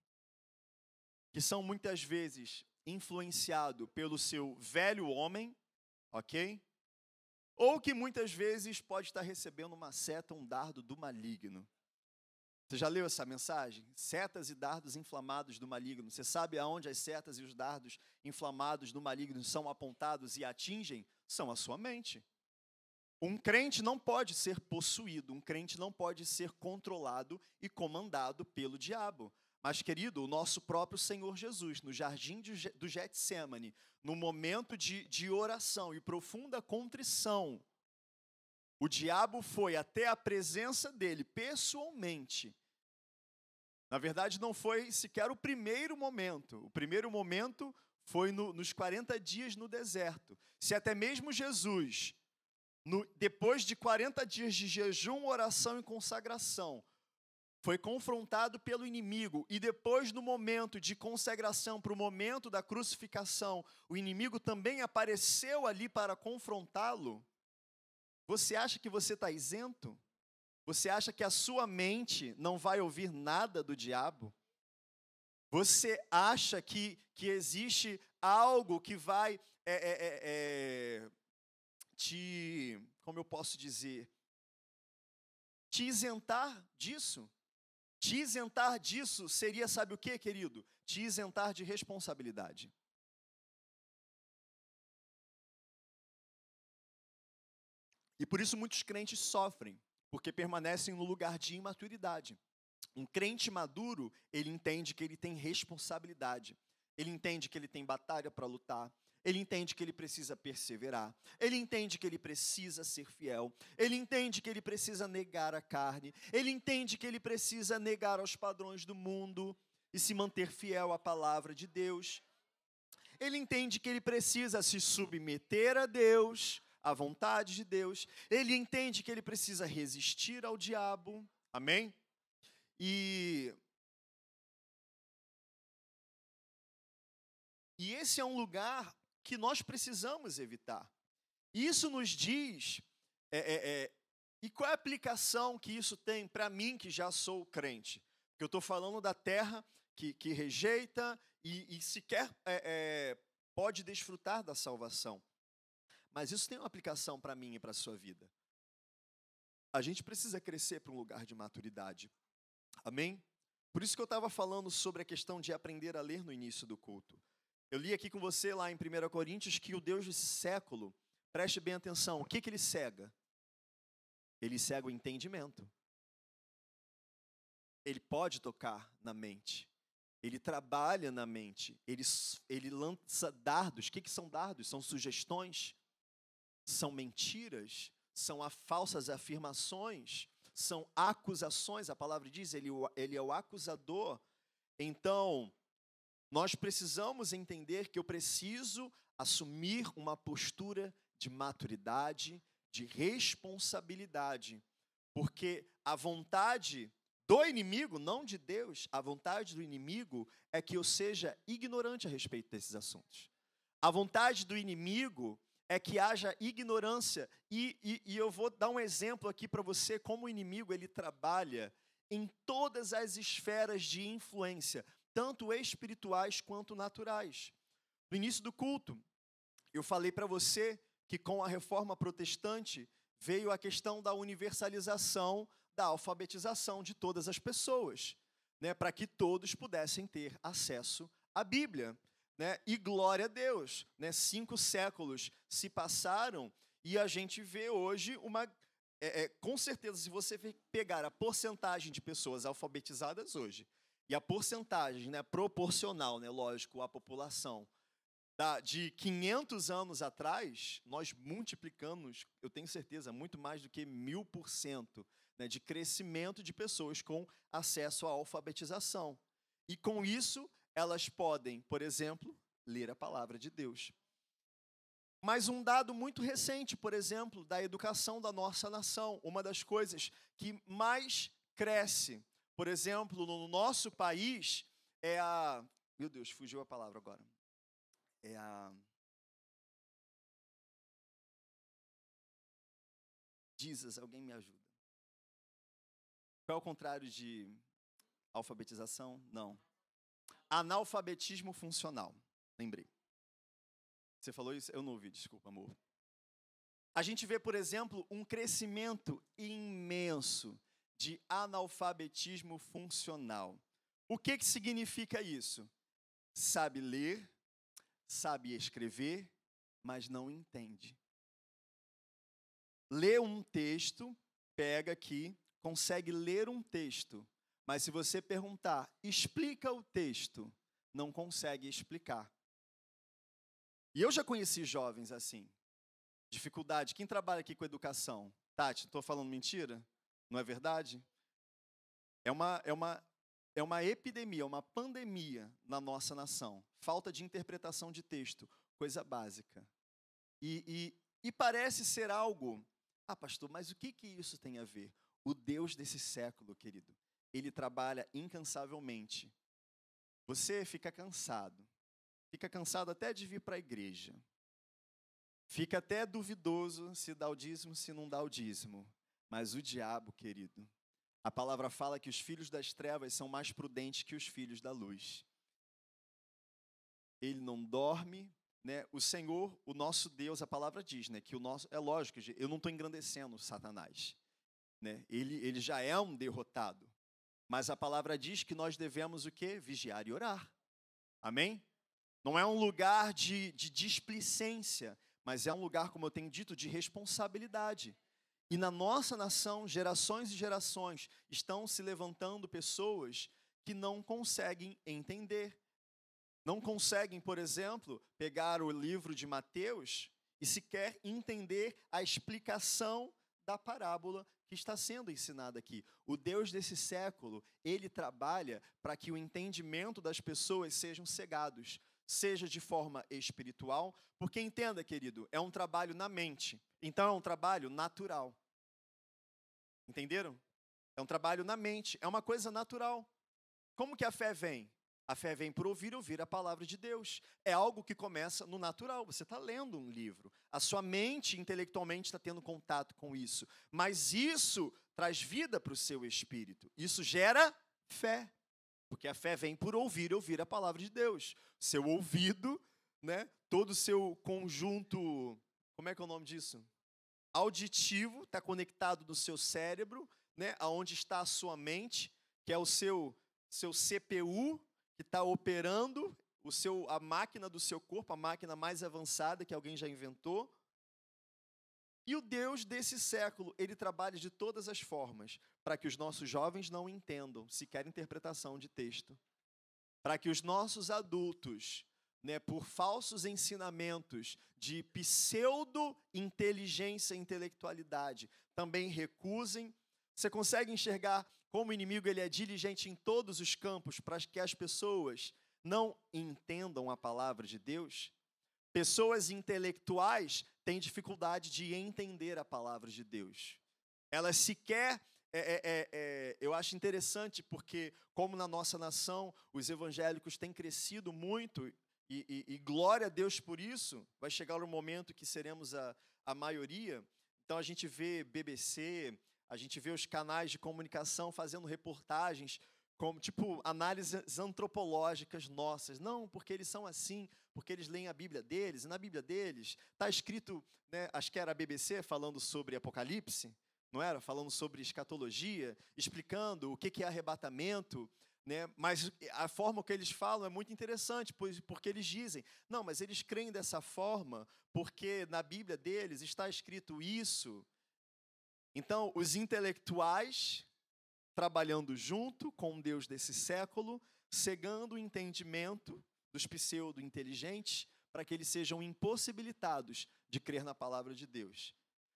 que são muitas vezes influenciado pelo seu velho homem, ok? Ou que muitas vezes pode estar recebendo uma seta, um dardo do maligno. Você já leu essa mensagem? Setas e dardos inflamados do maligno. Você sabe aonde as setas e os dardos inflamados do maligno são apontados e atingem? São a sua mente. Um crente não pode ser possuído, um crente não pode ser controlado e comandado pelo diabo. Mas, querido, o nosso próprio Senhor Jesus, no jardim do Getsemane, no momento de, de oração e profunda contrição, o diabo foi até a presença dele pessoalmente. Na verdade, não foi sequer o primeiro momento. O primeiro momento foi no, nos 40 dias no deserto. Se até mesmo Jesus no, depois de 40 dias de jejum, oração e consagração, foi confrontado pelo inimigo, e depois, no momento de consagração, para o momento da crucificação, o inimigo também apareceu ali para confrontá-lo. Você acha que você está isento? Você acha que a sua mente não vai ouvir nada do diabo? Você acha que, que existe algo que vai é, é, é, é te, como eu posso dizer, te isentar disso. Te isentar disso seria, sabe o que, querido? Te isentar de responsabilidade. E por isso muitos crentes sofrem, porque permanecem no lugar de imaturidade. Um crente maduro, ele entende que ele tem responsabilidade. Ele entende que ele tem batalha para lutar. Ele entende que ele precisa perseverar. Ele entende que ele precisa ser fiel. Ele entende que ele precisa negar a carne. Ele entende que ele precisa negar aos padrões do mundo e se manter fiel à palavra de Deus. Ele entende que ele precisa se submeter a Deus, à vontade de Deus. Ele entende que ele precisa resistir ao diabo. Amém? E E esse é um lugar que nós precisamos evitar. Isso nos diz. É, é, é, e qual é a aplicação que isso tem para mim, que já sou crente? Porque eu estou falando da terra que, que rejeita e, e sequer é, é, pode desfrutar da salvação. Mas isso tem uma aplicação para mim e para a sua vida. A gente precisa crescer para um lugar de maturidade. Amém? Por isso que eu estava falando sobre a questão de aprender a ler no início do culto. Eu li aqui com você lá em 1 Coríntios que o Deus desse século, preste bem atenção, o que, que ele cega? Ele cega o entendimento. Ele pode tocar na mente. Ele trabalha na mente. Ele, ele lança dardos. O que, que são dardos? São sugestões, são mentiras, são falsas afirmações, são acusações. A palavra diz, ele, ele é o acusador. Então, nós precisamos entender que eu preciso assumir uma postura de maturidade, de responsabilidade, porque a vontade do inimigo, não de Deus, a vontade do inimigo é que eu seja ignorante a respeito desses assuntos. A vontade do inimigo é que haja ignorância. E, e, e eu vou dar um exemplo aqui para você como o inimigo ele trabalha em todas as esferas de influência tanto espirituais quanto naturais. No início do culto, eu falei para você que com a reforma protestante veio a questão da universalização da alfabetização de todas as pessoas, né, para que todos pudessem ter acesso à Bíblia. Né? E glória a Deus, né? cinco séculos se passaram e a gente vê hoje uma. É, é, com certeza, se você pegar a porcentagem de pessoas alfabetizadas hoje e a porcentagem né, proporcional, né, lógico, à população, da, de 500 anos atrás, nós multiplicamos, eu tenho certeza, muito mais do que mil por cento né, de crescimento de pessoas com acesso à alfabetização. E com isso, elas podem, por exemplo, ler a palavra de Deus. Mas um dado muito recente, por exemplo, da educação da nossa nação, uma das coisas que mais cresce por exemplo, no nosso país, é a. Meu Deus, fugiu a palavra agora. É a. Jesus, alguém me ajuda. Qual é o contrário de alfabetização? Não. Analfabetismo funcional. Lembrei. Você falou isso? Eu não ouvi, desculpa, amor. A gente vê, por exemplo, um crescimento imenso de analfabetismo funcional. O que, que significa isso? Sabe ler, sabe escrever, mas não entende. Lê um texto, pega aqui, consegue ler um texto, mas se você perguntar, explica o texto, não consegue explicar. E eu já conheci jovens assim. Dificuldade. Quem trabalha aqui com educação? Tati, estou falando mentira? Não é verdade? É uma, é uma, é uma epidemia, uma pandemia na nossa nação. Falta de interpretação de texto, coisa básica. E, e, e parece ser algo. Ah, pastor, mas o que, que isso tem a ver? O Deus desse século, querido, ele trabalha incansavelmente. Você fica cansado. Fica cansado até de vir para a igreja. Fica até duvidoso se dá o dízimo, se não dá o dízimo. Mas o diabo, querido, a palavra fala que os filhos das trevas são mais prudentes que os filhos da luz. Ele não dorme, né? O Senhor, o nosso Deus, a palavra diz, né, que o nosso é lógico, eu não estou engrandecendo Satanás, né? Ele ele já é um derrotado. Mas a palavra diz que nós devemos o quê? Vigiar e orar. Amém? Não é um lugar de, de displicência, mas é um lugar, como eu tenho dito, de responsabilidade. E na nossa nação, gerações e gerações estão se levantando pessoas que não conseguem entender. Não conseguem, por exemplo, pegar o livro de Mateus e sequer entender a explicação da parábola que está sendo ensinada aqui. O Deus desse século, ele trabalha para que o entendimento das pessoas sejam cegados, seja de forma espiritual, porque entenda, querido, é um trabalho na mente. Então é um trabalho natural. Entenderam? É um trabalho na mente, é uma coisa natural. Como que a fé vem? A fé vem por ouvir ouvir a palavra de Deus. É algo que começa no natural. Você está lendo um livro. A sua mente intelectualmente está tendo contato com isso. Mas isso traz vida para o seu espírito. Isso gera fé. Porque a fé vem por ouvir ouvir a palavra de Deus. Seu ouvido, né, todo o seu conjunto. Como é que é o nome disso? Auditivo está conectado no seu cérebro, né, aonde está a sua mente, que é o seu, seu CPU, que está operando o seu, a máquina do seu corpo, a máquina mais avançada que alguém já inventou. E o Deus desse século, ele trabalha de todas as formas para que os nossos jovens não entendam sequer interpretação de texto. Para que os nossos adultos, né, por falsos ensinamentos de pseudo-inteligência e intelectualidade, também recusem. Você consegue enxergar como o inimigo ele é diligente em todos os campos para que as pessoas não entendam a palavra de Deus. Pessoas intelectuais têm dificuldade de entender a palavra de Deus. Elas sequer. É, é, é, é, eu acho interessante porque, como na nossa nação os evangélicos têm crescido muito, e, e, e glória a Deus por isso, vai chegar um momento que seremos a, a maioria. Então a gente vê BBC, a gente vê os canais de comunicação fazendo reportagens como tipo análises antropológicas nossas. Não, porque eles são assim, porque eles leem a Bíblia deles, e na Bíblia deles está escrito, né, acho que era a BBC falando sobre Apocalipse, não era? Falando sobre escatologia, explicando o que, é arrebatamento. Né? Mas a forma que eles falam é muito interessante, pois, porque eles dizem, não, mas eles creem dessa forma porque na Bíblia deles está escrito isso, então, os intelectuais trabalhando junto com Deus desse século, cegando o entendimento dos pseudo-inteligentes para que eles sejam impossibilitados de crer na palavra de Deus.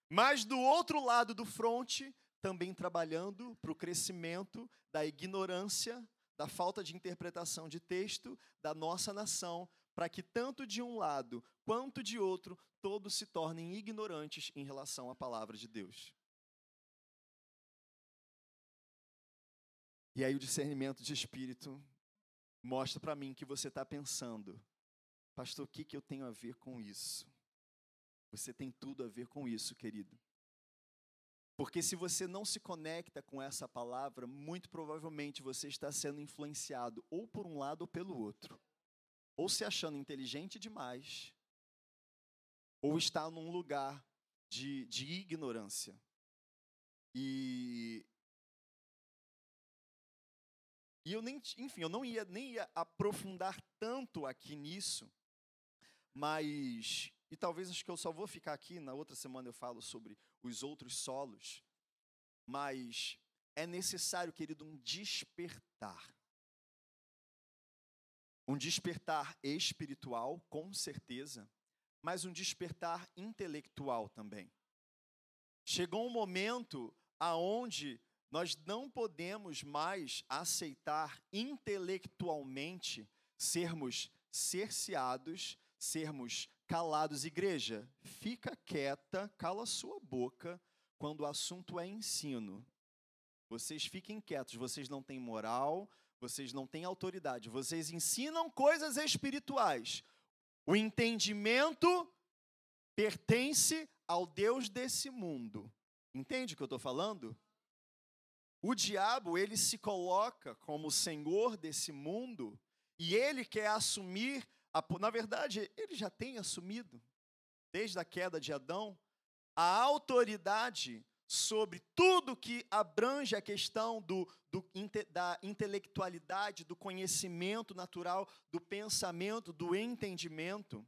Mas do outro lado do fronte, também trabalhando para o crescimento da ignorância, da falta de interpretação de texto da nossa nação, para que tanto de um lado quanto de outro todos se tornem ignorantes em relação à palavra de Deus. E aí o discernimento de espírito mostra para mim que você está pensando, pastor, o que, que eu tenho a ver com isso? Você tem tudo a ver com isso, querido. Porque se você não se conecta com essa palavra, muito provavelmente você está sendo influenciado ou por um lado ou pelo outro. Ou se achando inteligente demais, ou está num lugar de, de ignorância. E e eu nem, enfim, eu não ia nem ia aprofundar tanto aqui nisso, mas e talvez acho que eu só vou ficar aqui, na outra semana eu falo sobre os outros solos, mas é necessário, querido, um despertar. Um despertar espiritual, com certeza, mas um despertar intelectual também. Chegou um momento aonde nós não podemos mais aceitar intelectualmente sermos cerceados, sermos calados. Igreja, fica quieta, cala sua boca quando o assunto é ensino. Vocês fiquem quietos, vocês não têm moral, vocês não têm autoridade, vocês ensinam coisas espirituais. O entendimento pertence ao Deus desse mundo. Entende o que eu estou falando? O diabo, ele se coloca como senhor desse mundo e ele quer assumir, a, na verdade, ele já tem assumido, desde a queda de Adão, a autoridade sobre tudo que abrange a questão do, do, da intelectualidade, do conhecimento natural, do pensamento, do entendimento.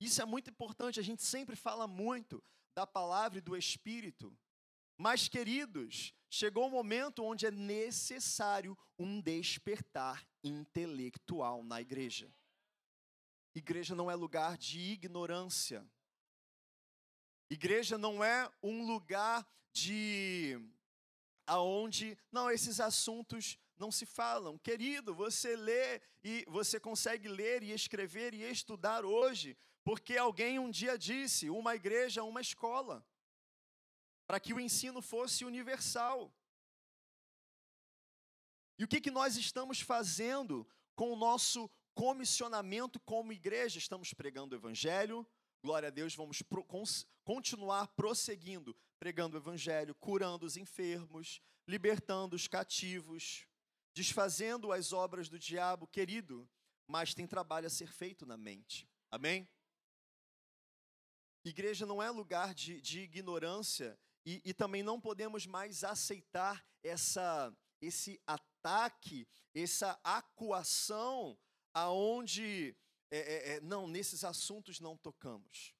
Isso é muito importante, a gente sempre fala muito da palavra e do Espírito. Mas, queridos, chegou o um momento onde é necessário um despertar intelectual na igreja. Igreja não é lugar de ignorância. Igreja não é um lugar de aonde não esses assuntos não se falam. Querido, você lê e você consegue ler e escrever e estudar hoje, porque alguém um dia disse: uma igreja, uma escola, para que o ensino fosse universal. E o que, que nós estamos fazendo com o nosso comissionamento como igreja? Estamos pregando o Evangelho, glória a Deus, vamos pro, cons, continuar prosseguindo, pregando o Evangelho, curando os enfermos, libertando os cativos, desfazendo as obras do diabo, querido, mas tem trabalho a ser feito na mente. Amém? Igreja não é lugar de, de ignorância e, e, também não podemos mais aceitar essa, esse ataque, essa acuação aonde é, é, é, não nesses assuntos não tocamos.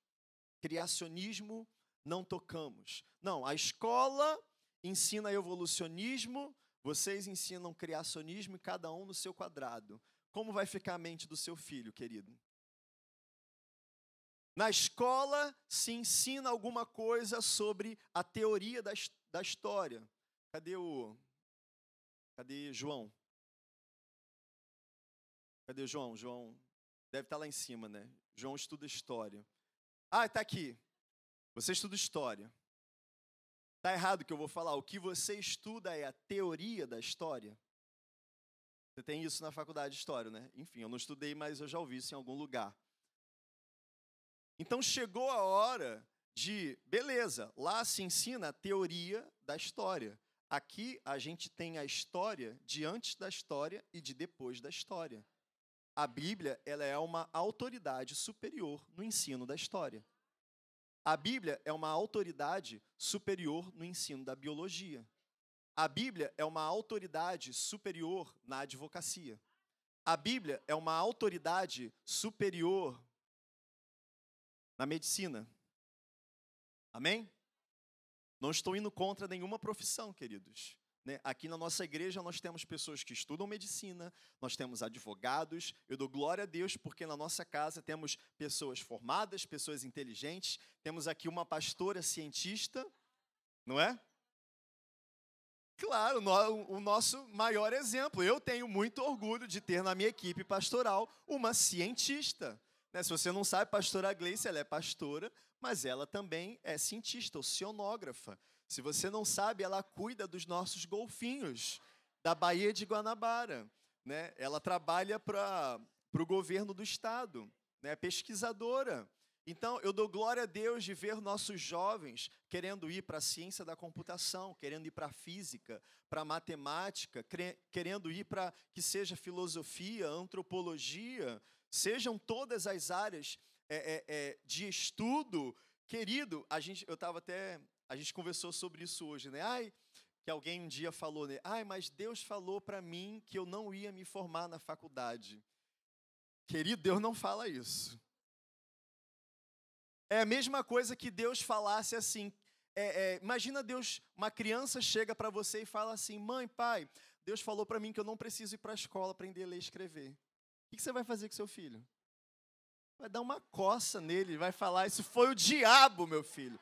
Criacionismo não tocamos. Não, a escola ensina evolucionismo, vocês ensinam criacionismo e cada um no seu quadrado. Como vai ficar a mente do seu filho, querido? Na escola se ensina alguma coisa sobre a teoria da, da história. Cadê o. Cadê João? Cadê o João? João deve estar lá em cima, né? João estuda história. Ah, está aqui. Você estuda história. Está errado o que eu vou falar. O que você estuda é a teoria da história. Você tem isso na faculdade de história, né? Enfim, eu não estudei, mas eu já ouvi isso em algum lugar. Então chegou a hora de, beleza, lá se ensina a teoria da história. Aqui a gente tem a história de antes da história e de depois da história. A Bíblia ela é uma autoridade superior no ensino da história. A Bíblia é uma autoridade superior no ensino da biologia. A Bíblia é uma autoridade superior na advocacia. A Bíblia é uma autoridade superior na medicina. Amém? Não estou indo contra nenhuma profissão, queridos. Né? Aqui na nossa igreja nós temos pessoas que estudam medicina, nós temos advogados. Eu dou glória a Deus porque na nossa casa temos pessoas formadas, pessoas inteligentes. Temos aqui uma pastora cientista, não é? Claro, o nosso maior exemplo. Eu tenho muito orgulho de ter na minha equipe pastoral uma cientista. Né? Se você não sabe, pastora Gleice, ela é pastora, mas ela também é cientista, oceanógrafa. Se você não sabe, ela cuida dos nossos golfinhos da Baía de Guanabara. Né? Ela trabalha para o governo do estado, né? pesquisadora. Então, eu dou glória a Deus de ver nossos jovens querendo ir para a ciência da computação, querendo ir para a física, para a matemática, querendo ir para que seja filosofia, antropologia, sejam todas as áreas é, é, é, de estudo. Querido, a gente, eu estava até a gente conversou sobre isso hoje, né? Ai, que alguém um dia falou, né? Ai, mas Deus falou para mim que eu não ia me formar na faculdade. Querido, Deus não fala isso. É a mesma coisa que Deus falasse assim. É, é, imagina Deus, uma criança chega para você e fala assim: Mãe, pai, Deus falou para mim que eu não preciso ir para a escola aprender a ler e escrever. O que você vai fazer com seu filho? Vai dar uma coça nele, vai falar: Isso foi o diabo, meu filho.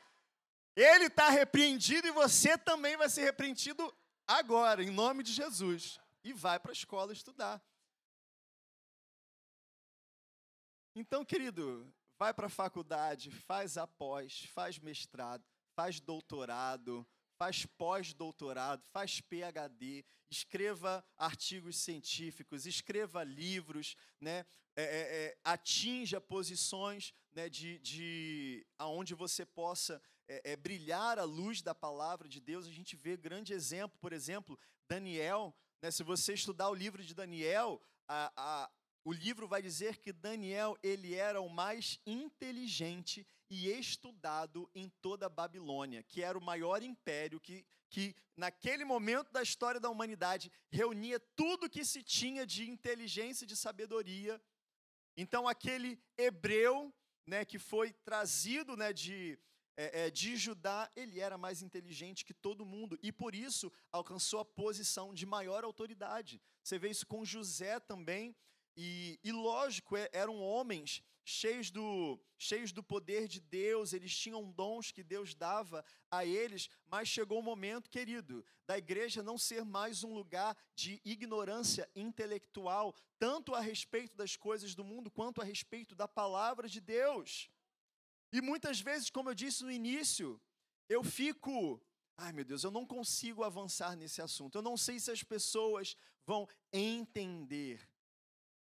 Ele está repreendido e você também vai ser repreendido agora, em nome de Jesus. E vai para a escola estudar. Então, querido, vai para a faculdade, faz após, faz mestrado, faz doutorado, faz pós-doutorado, faz PhD, escreva artigos científicos, escreva livros, né? É, é, é, atinja posições né, de, de aonde você possa é, é, brilhar a luz da palavra de Deus. A gente vê grande exemplo, por exemplo, Daniel. Né, se você estudar o livro de Daniel, a, a, o livro vai dizer que Daniel ele era o mais inteligente e estudado em toda a Babilônia, que era o maior império que, que naquele momento da história da humanidade reunia tudo que se tinha de inteligência e de sabedoria. Então aquele hebreu né, que foi trazido né, de, é, é, de Judá, ele era mais inteligente que todo mundo e por isso alcançou a posição de maior autoridade. Você vê isso com José também, e, e lógico, é, eram homens cheios do, cheios do poder de Deus, eles tinham dons que Deus dava a eles, mas chegou o momento, querido, da igreja não ser mais um lugar de ignorância intelectual, tanto a respeito das coisas do mundo, quanto a respeito da palavra de Deus. E muitas vezes, como eu disse no início, eu fico, ai meu Deus, eu não consigo avançar nesse assunto, eu não sei se as pessoas vão entender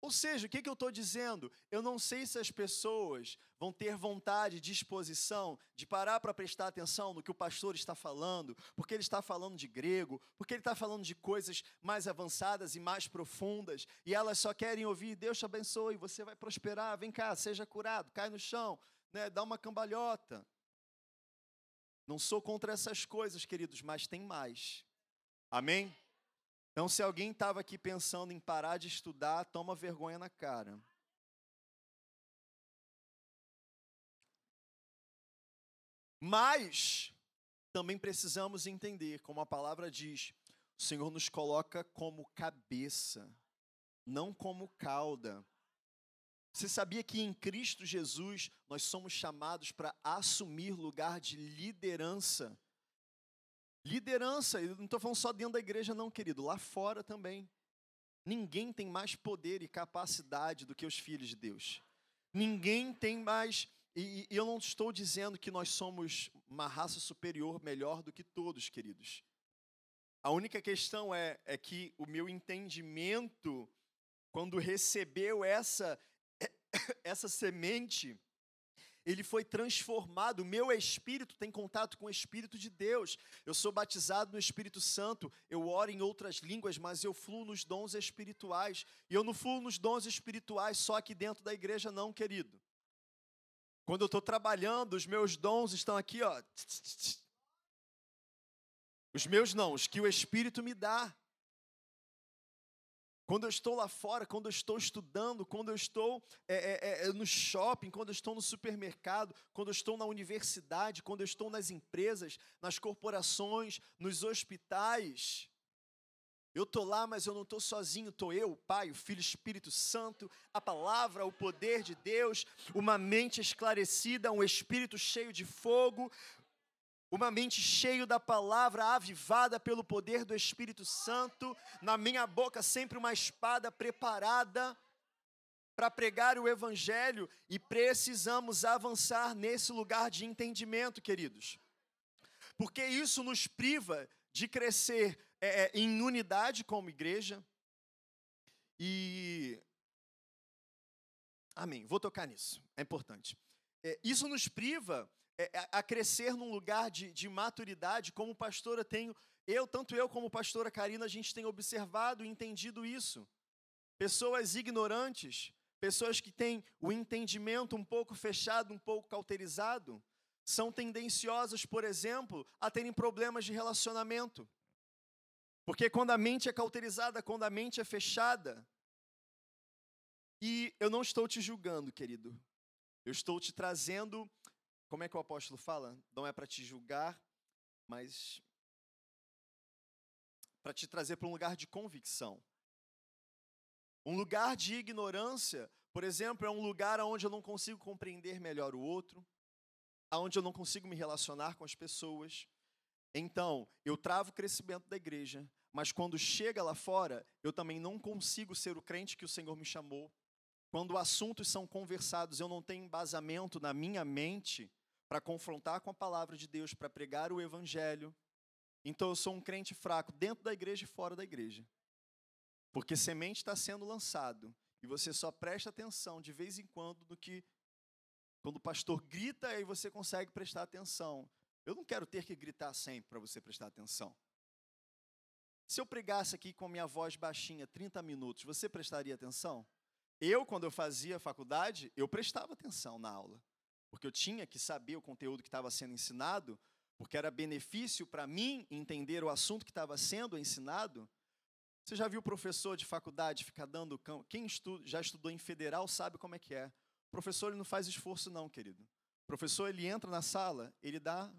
ou seja, o que, que eu estou dizendo? Eu não sei se as pessoas vão ter vontade, disposição de parar para prestar atenção no que o pastor está falando, porque ele está falando de grego, porque ele está falando de coisas mais avançadas e mais profundas, e elas só querem ouvir: Deus te abençoe, você vai prosperar, vem cá, seja curado, cai no chão, né, dá uma cambalhota. Não sou contra essas coisas, queridos, mas tem mais. Amém? Então, se alguém estava aqui pensando em parar de estudar, toma vergonha na cara. Mas também precisamos entender, como a palavra diz, o Senhor nos coloca como cabeça, não como cauda. Você sabia que em Cristo Jesus nós somos chamados para assumir lugar de liderança? Liderança, eu não estou falando só dentro da igreja, não, querido, lá fora também. Ninguém tem mais poder e capacidade do que os filhos de Deus. Ninguém tem mais. E, e eu não estou dizendo que nós somos uma raça superior, melhor do que todos, queridos. A única questão é, é que o meu entendimento, quando recebeu essa, essa semente, ele foi transformado. O meu espírito tem contato com o Espírito de Deus. Eu sou batizado no Espírito Santo. Eu oro em outras línguas, mas eu fluo nos dons espirituais. E eu não fluo nos dons espirituais só aqui dentro da igreja, não, querido. Quando eu estou trabalhando, os meus dons estão aqui, ó. Os meus não, os que o Espírito me dá. Quando eu estou lá fora, quando eu estou estudando, quando eu estou é, é, é, no shopping, quando eu estou no supermercado, quando eu estou na universidade, quando eu estou nas empresas, nas corporações, nos hospitais. Eu estou lá, mas eu não estou sozinho, estou eu, o Pai, o Filho, o Espírito Santo, a palavra, o poder de Deus, uma mente esclarecida, um espírito cheio de fogo, uma mente cheia da palavra, avivada pelo poder do Espírito Santo, na minha boca sempre uma espada preparada para pregar o Evangelho e precisamos avançar nesse lugar de entendimento, queridos, porque isso nos priva de crescer é, é em unidade como igreja e. Amém, vou tocar nisso, é importante. É, isso nos priva a crescer num lugar de, de maturidade, como pastora tenho, eu, tanto eu como pastora Karina, a gente tem observado e entendido isso. Pessoas ignorantes, pessoas que têm o entendimento um pouco fechado, um pouco cauterizado, são tendenciosas, por exemplo, a terem problemas de relacionamento. Porque quando a mente é cauterizada, quando a mente é fechada, e eu não estou te julgando, querido, eu estou te trazendo como é que o apóstolo fala? Não é para te julgar, mas para te trazer para um lugar de convicção. Um lugar de ignorância, por exemplo, é um lugar onde eu não consigo compreender melhor o outro, onde eu não consigo me relacionar com as pessoas. Então, eu travo o crescimento da igreja, mas quando chega lá fora, eu também não consigo ser o crente que o Senhor me chamou. Quando assuntos são conversados, eu não tenho embasamento na minha mente para confrontar com a palavra de Deus, para pregar o evangelho. Então eu sou um crente fraco dentro da igreja e fora da igreja. Porque semente está sendo lançado e você só presta atenção de vez em quando no que quando o pastor grita aí você consegue prestar atenção. Eu não quero ter que gritar sempre para você prestar atenção. Se eu pregasse aqui com a minha voz baixinha 30 minutos, você prestaria atenção? Eu, quando eu fazia faculdade, eu prestava atenção na aula, porque eu tinha que saber o conteúdo que estava sendo ensinado, porque era benefício para mim entender o assunto que estava sendo ensinado. Você já viu professor de faculdade ficar dando cão? Quem estuda, já estudou em federal sabe como é que é. O professor ele não faz esforço não, querido. O professor ele entra na sala, ele dá,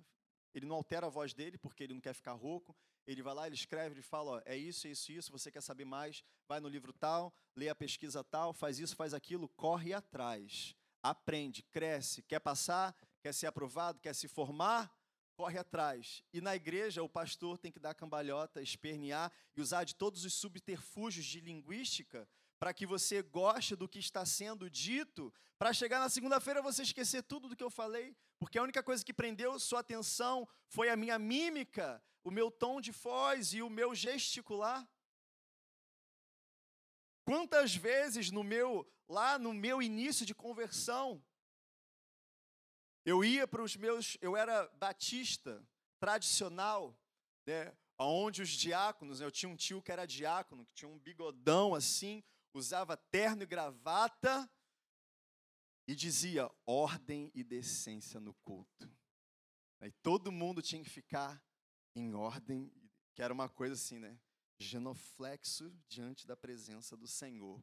ele não altera a voz dele porque ele não quer ficar rouco. Ele vai lá, ele escreve, ele fala, ó, é isso, é isso, isso. Você quer saber mais? Vai no livro tal, lê a pesquisa tal, faz isso, faz aquilo, corre atrás, aprende, cresce, quer passar, quer ser aprovado, quer se formar, corre atrás. E na igreja, o pastor tem que dar cambalhota, espernear e usar de todos os subterfúgios de linguística para que você goste do que está sendo dito, para chegar na segunda-feira você esquecer tudo do que eu falei, porque a única coisa que prendeu sua atenção foi a minha mímica, o meu tom de voz e o meu gesticular. Quantas vezes no meu lá no meu início de conversão eu ia para os meus, eu era batista tradicional, né, onde os diáconos, eu tinha um tio que era diácono, que tinha um bigodão assim, usava terno e gravata e dizia ordem e decência no culto. Aí todo mundo tinha que ficar em ordem, que era uma coisa assim, né? Genoflexo diante da presença do Senhor.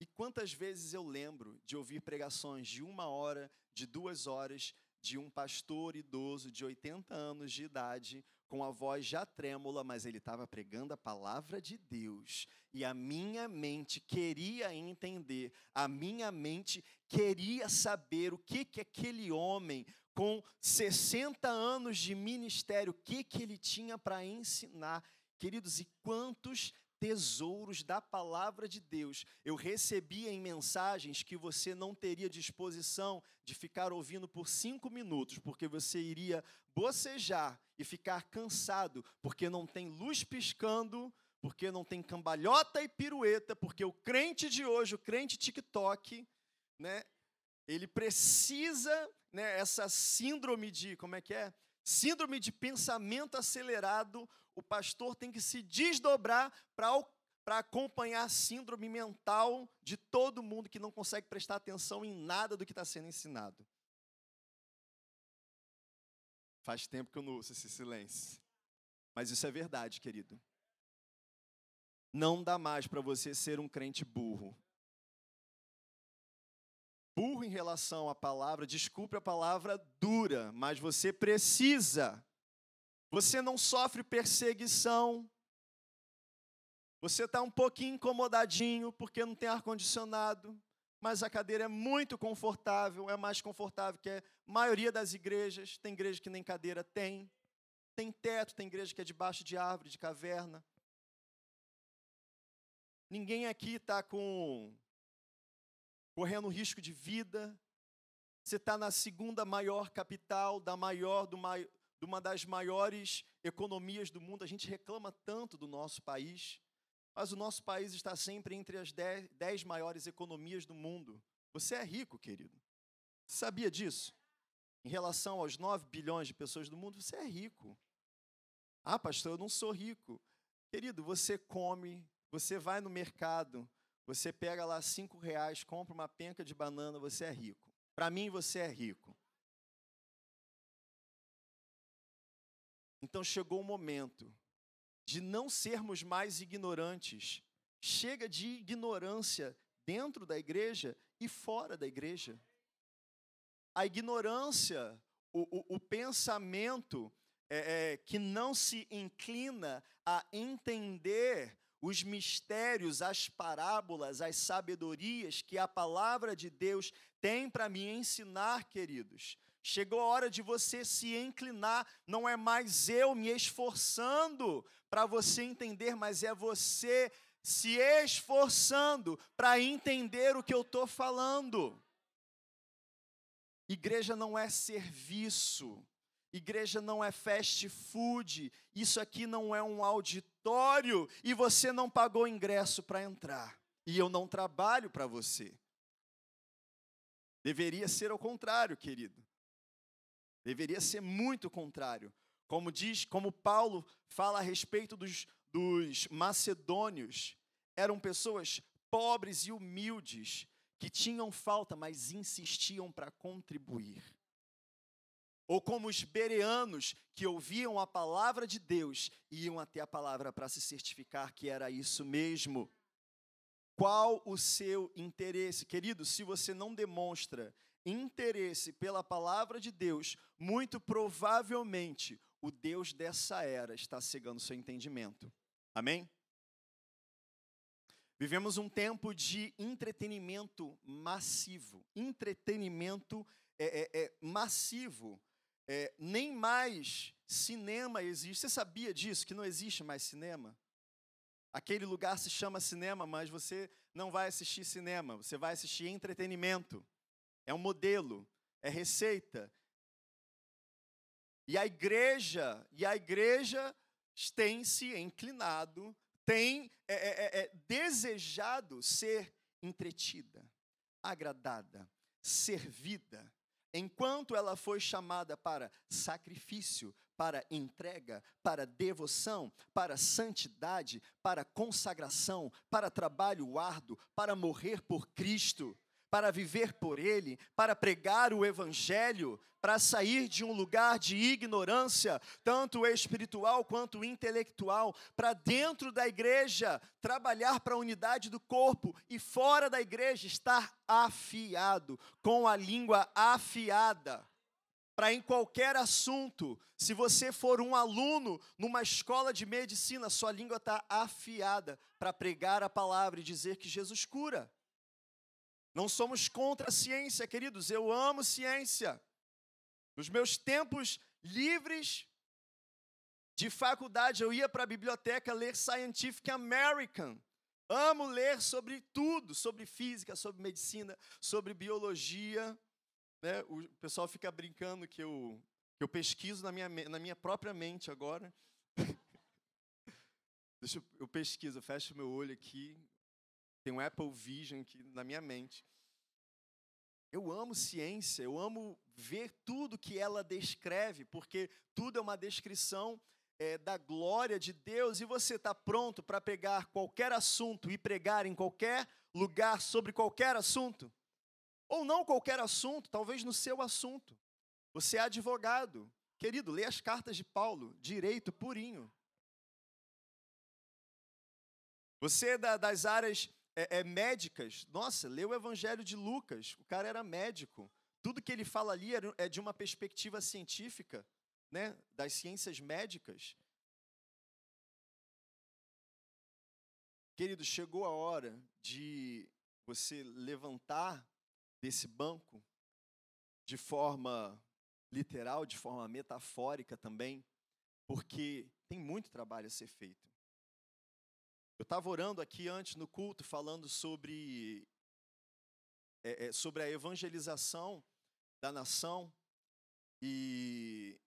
E quantas vezes eu lembro de ouvir pregações de uma hora, de duas horas, de um pastor idoso de 80 anos de idade, com a voz já trêmula, mas ele estava pregando a palavra de Deus. E a minha mente queria entender, a minha mente queria saber o que, que aquele homem, com 60 anos de ministério, o que, que ele tinha para ensinar. Queridos, e quantos tesouros da palavra de Deus eu recebia em mensagens que você não teria disposição de ficar ouvindo por cinco minutos, porque você iria bocejar e ficar cansado, porque não tem luz piscando, porque não tem cambalhota e pirueta, porque o crente de hoje, o crente TikTok, né, ele precisa, né, essa síndrome de, como é que é? Síndrome de pensamento acelerado, o pastor tem que se desdobrar para acompanhar a síndrome mental de todo mundo que não consegue prestar atenção em nada do que está sendo ensinado. Faz tempo que eu não uso esse silêncio. Mas isso é verdade, querido. Não dá mais para você ser um crente burro. Burro em relação à palavra, desculpe a palavra dura, mas você precisa você não sofre perseguição. Você está um pouquinho incomodadinho porque não tem ar-condicionado, mas a cadeira é muito confortável, é mais confortável que a maioria das igrejas. Tem igreja que nem cadeira tem. Tem teto, tem igreja que é debaixo de árvore, de caverna. Ninguém aqui está com correndo risco de vida. Você está na segunda maior capital, da maior, do, maior de uma das maiores economias do mundo. A gente reclama tanto do nosso país, mas o nosso país está sempre entre as dez, dez maiores economias do mundo. Você é rico, querido. Você sabia disso? Em relação aos 9 bilhões de pessoas do mundo, você é rico. Ah, pastor, eu não sou rico. Querido, você come, você vai no mercado, você pega lá cinco reais, compra uma penca de banana, você é rico. Para mim, você é rico. Então chegou o momento de não sermos mais ignorantes. Chega de ignorância dentro da igreja e fora da igreja. A ignorância, o, o, o pensamento é, é, que não se inclina a entender os mistérios, as parábolas, as sabedorias que a palavra de Deus tem para me ensinar, queridos. Chegou a hora de você se inclinar, não é mais eu me esforçando para você entender, mas é você se esforçando para entender o que eu estou falando. Igreja não é serviço, igreja não é fast food, isso aqui não é um auditório e você não pagou ingresso para entrar. E eu não trabalho para você. Deveria ser ao contrário, querido. Deveria ser muito contrário. Como diz, como Paulo fala a respeito dos, dos macedônios, eram pessoas pobres e humildes que tinham falta, mas insistiam para contribuir. Ou como os bereanos que ouviam a palavra de Deus e iam até a palavra para se certificar que era isso mesmo. Qual o seu interesse? Querido, se você não demonstra interesse pela palavra de Deus, muito provavelmente o Deus dessa era está cegando seu entendimento. Amém? Vivemos um tempo de entretenimento massivo. Entretenimento é, é, é massivo. É, nem mais cinema existe. Você sabia disso? Que não existe mais cinema? Aquele lugar se chama cinema, mas você não vai assistir cinema, você vai assistir entretenimento. É um modelo, é receita. E a igreja, e a igreja tem se inclinado, tem é, é, é, é desejado ser entretida, agradada, servida, enquanto ela foi chamada para sacrifício, para entrega, para devoção, para santidade, para consagração, para trabalho árduo, para morrer por Cristo, para viver por Ele, para pregar o Evangelho, para sair de um lugar de ignorância, tanto espiritual quanto intelectual, para dentro da igreja, trabalhar para a unidade do corpo e fora da igreja, estar afiado, com a língua afiada para em qualquer assunto, se você for um aluno numa escola de medicina, sua língua está afiada para pregar a palavra e dizer que Jesus cura. Não somos contra a ciência, queridos, eu amo ciência. Nos meus tempos livres de faculdade, eu ia para a biblioteca ler Scientific American. Amo ler sobre tudo, sobre física, sobre medicina, sobre biologia né, o pessoal fica brincando que eu, que eu pesquiso na minha, na minha própria mente agora. Deixa eu, eu pesquiso, eu fecho meu olho aqui, tem um Apple Vision aqui na minha mente. Eu amo ciência, eu amo ver tudo que ela descreve, porque tudo é uma descrição é, da glória de Deus e você está pronto para pegar qualquer assunto e pregar em qualquer lugar sobre qualquer assunto? Ou não qualquer assunto, talvez no seu assunto. Você é advogado. Querido, lê as cartas de Paulo, direito purinho. Você é da, das áreas é, é, médicas, nossa, lê o Evangelho de Lucas, o cara era médico. Tudo que ele fala ali é de uma perspectiva científica, né, das ciências médicas. Querido, chegou a hora de você levantar desse banco de forma literal, de forma metafórica também, porque tem muito trabalho a ser feito. Eu estava orando aqui antes no culto, falando sobre, é, é, sobre a evangelização da nação, e,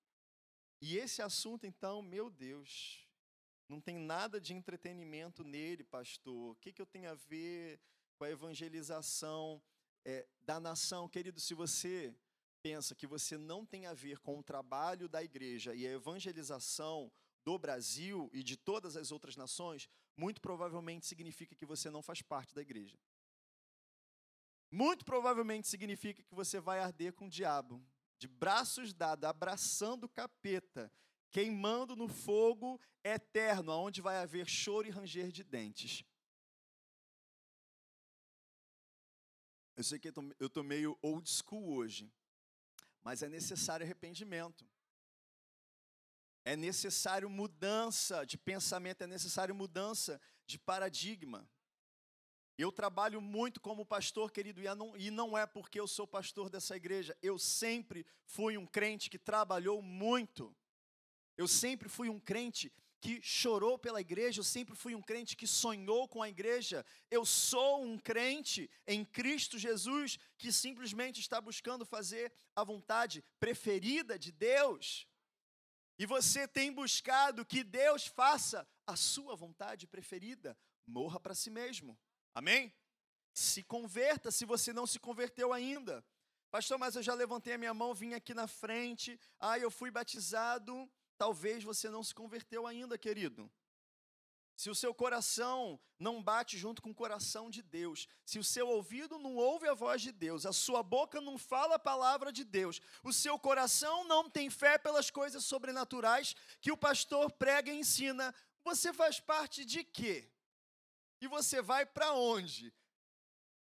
e esse assunto, então, meu Deus, não tem nada de entretenimento nele, pastor. O que, que eu tenho a ver com a evangelização é, da nação. Querido, se você pensa que você não tem a ver com o trabalho da igreja e a evangelização do Brasil e de todas as outras nações, muito provavelmente significa que você não faz parte da igreja. Muito provavelmente significa que você vai arder com o diabo, de braços dados, abraçando o capeta, queimando no fogo eterno, onde vai haver choro e ranger de dentes. Eu sei que eu estou meio old school hoje, mas é necessário arrependimento. É necessário mudança de pensamento, é necessário mudança de paradigma. Eu trabalho muito como pastor, querido, e não é porque eu sou pastor dessa igreja. Eu sempre fui um crente que trabalhou muito. Eu sempre fui um crente que chorou pela igreja, eu sempre fui um crente que sonhou com a igreja. Eu sou um crente em Cristo Jesus que simplesmente está buscando fazer a vontade preferida de Deus. E você tem buscado que Deus faça a sua vontade preferida. Morra para si mesmo. Amém? Se converta se você não se converteu ainda. Pastor, mas eu já levantei a minha mão, vim aqui na frente. Ah, eu fui batizado talvez você não se converteu ainda, querido. Se o seu coração não bate junto com o coração de Deus, se o seu ouvido não ouve a voz de Deus, a sua boca não fala a palavra de Deus, o seu coração não tem fé pelas coisas sobrenaturais que o pastor prega e ensina, você faz parte de quê? E você vai para onde?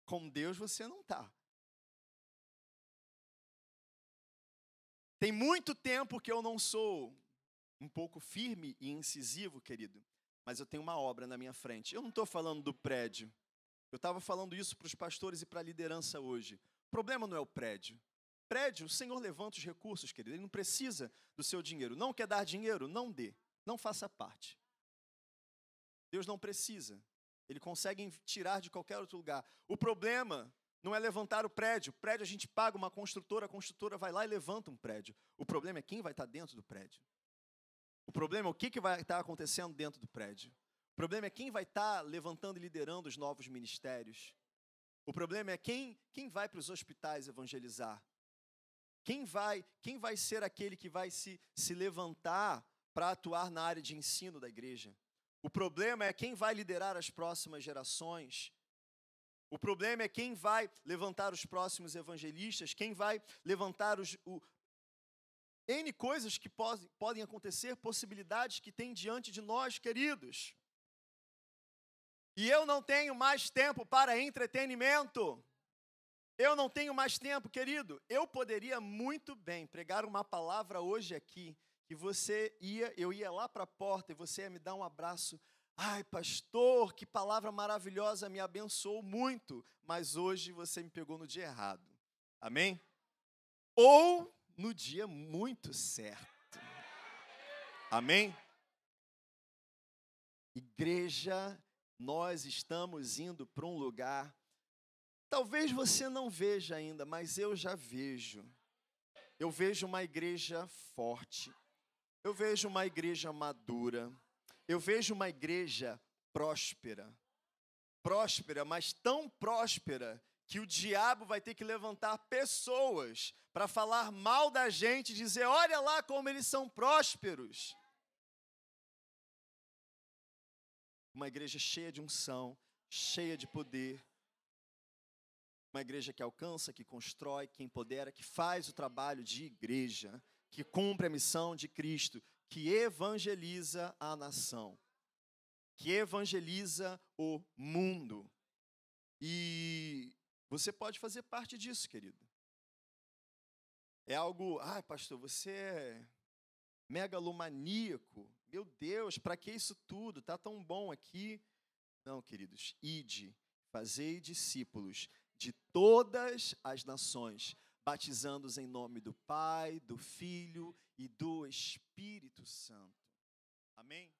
Com Deus você não está. Tem muito tempo que eu não sou um pouco firme e incisivo, querido, mas eu tenho uma obra na minha frente. Eu não estou falando do prédio. Eu estava falando isso para os pastores e para a liderança hoje. O problema não é o prédio. Prédio, o Senhor levanta os recursos, querido. Ele não precisa do seu dinheiro. Não quer dar dinheiro? Não dê. Não faça parte. Deus não precisa. Ele consegue tirar de qualquer outro lugar. O problema não é levantar o prédio. O prédio a gente paga uma construtora, a construtora vai lá e levanta um prédio. O problema é quem vai estar dentro do prédio. O problema é o que, vai estar acontecendo dentro do prédio. O problema é quem vai estar levantando e liderando os novos ministérios. O problema é quem, quem vai para os hospitais evangelizar. Quem vai, quem vai ser aquele que vai se, se levantar para atuar na área de ensino da igreja? O problema é quem vai liderar as próximas gerações. O problema é quem vai levantar os próximos evangelistas, quem vai levantar os, o, N coisas que podem, acontecer, possibilidades que tem diante de nós, queridos. E eu não tenho mais tempo para entretenimento. Eu não tenho mais tempo, querido. Eu poderia muito bem pregar uma palavra hoje aqui, que você ia, eu ia lá para a porta e você ia me dar um abraço. Ai, pastor, que palavra maravilhosa, me abençoou muito, mas hoje você me pegou no dia errado. Amém? Ou no dia muito certo. Amém? Igreja, nós estamos indo para um lugar. Talvez você não veja ainda, mas eu já vejo. Eu vejo uma igreja forte. Eu vejo uma igreja madura. Eu vejo uma igreja próspera. Próspera, mas tão próspera que o diabo vai ter que levantar pessoas para falar mal da gente, dizer: olha lá como eles são prósperos. Uma igreja cheia de unção, cheia de poder. Uma igreja que alcança, que constrói, que empodera, que faz o trabalho de igreja, que cumpre a missão de Cristo, que evangeliza a nação, que evangeliza o mundo. E você pode fazer parte disso, querido. É algo, ai, pastor, você é megalomaníaco. Meu Deus, para que isso tudo? Tá tão bom aqui. Não, queridos, ide, fazei discípulos de todas as nações, batizando-os em nome do Pai, do Filho e do Espírito Santo. Amém?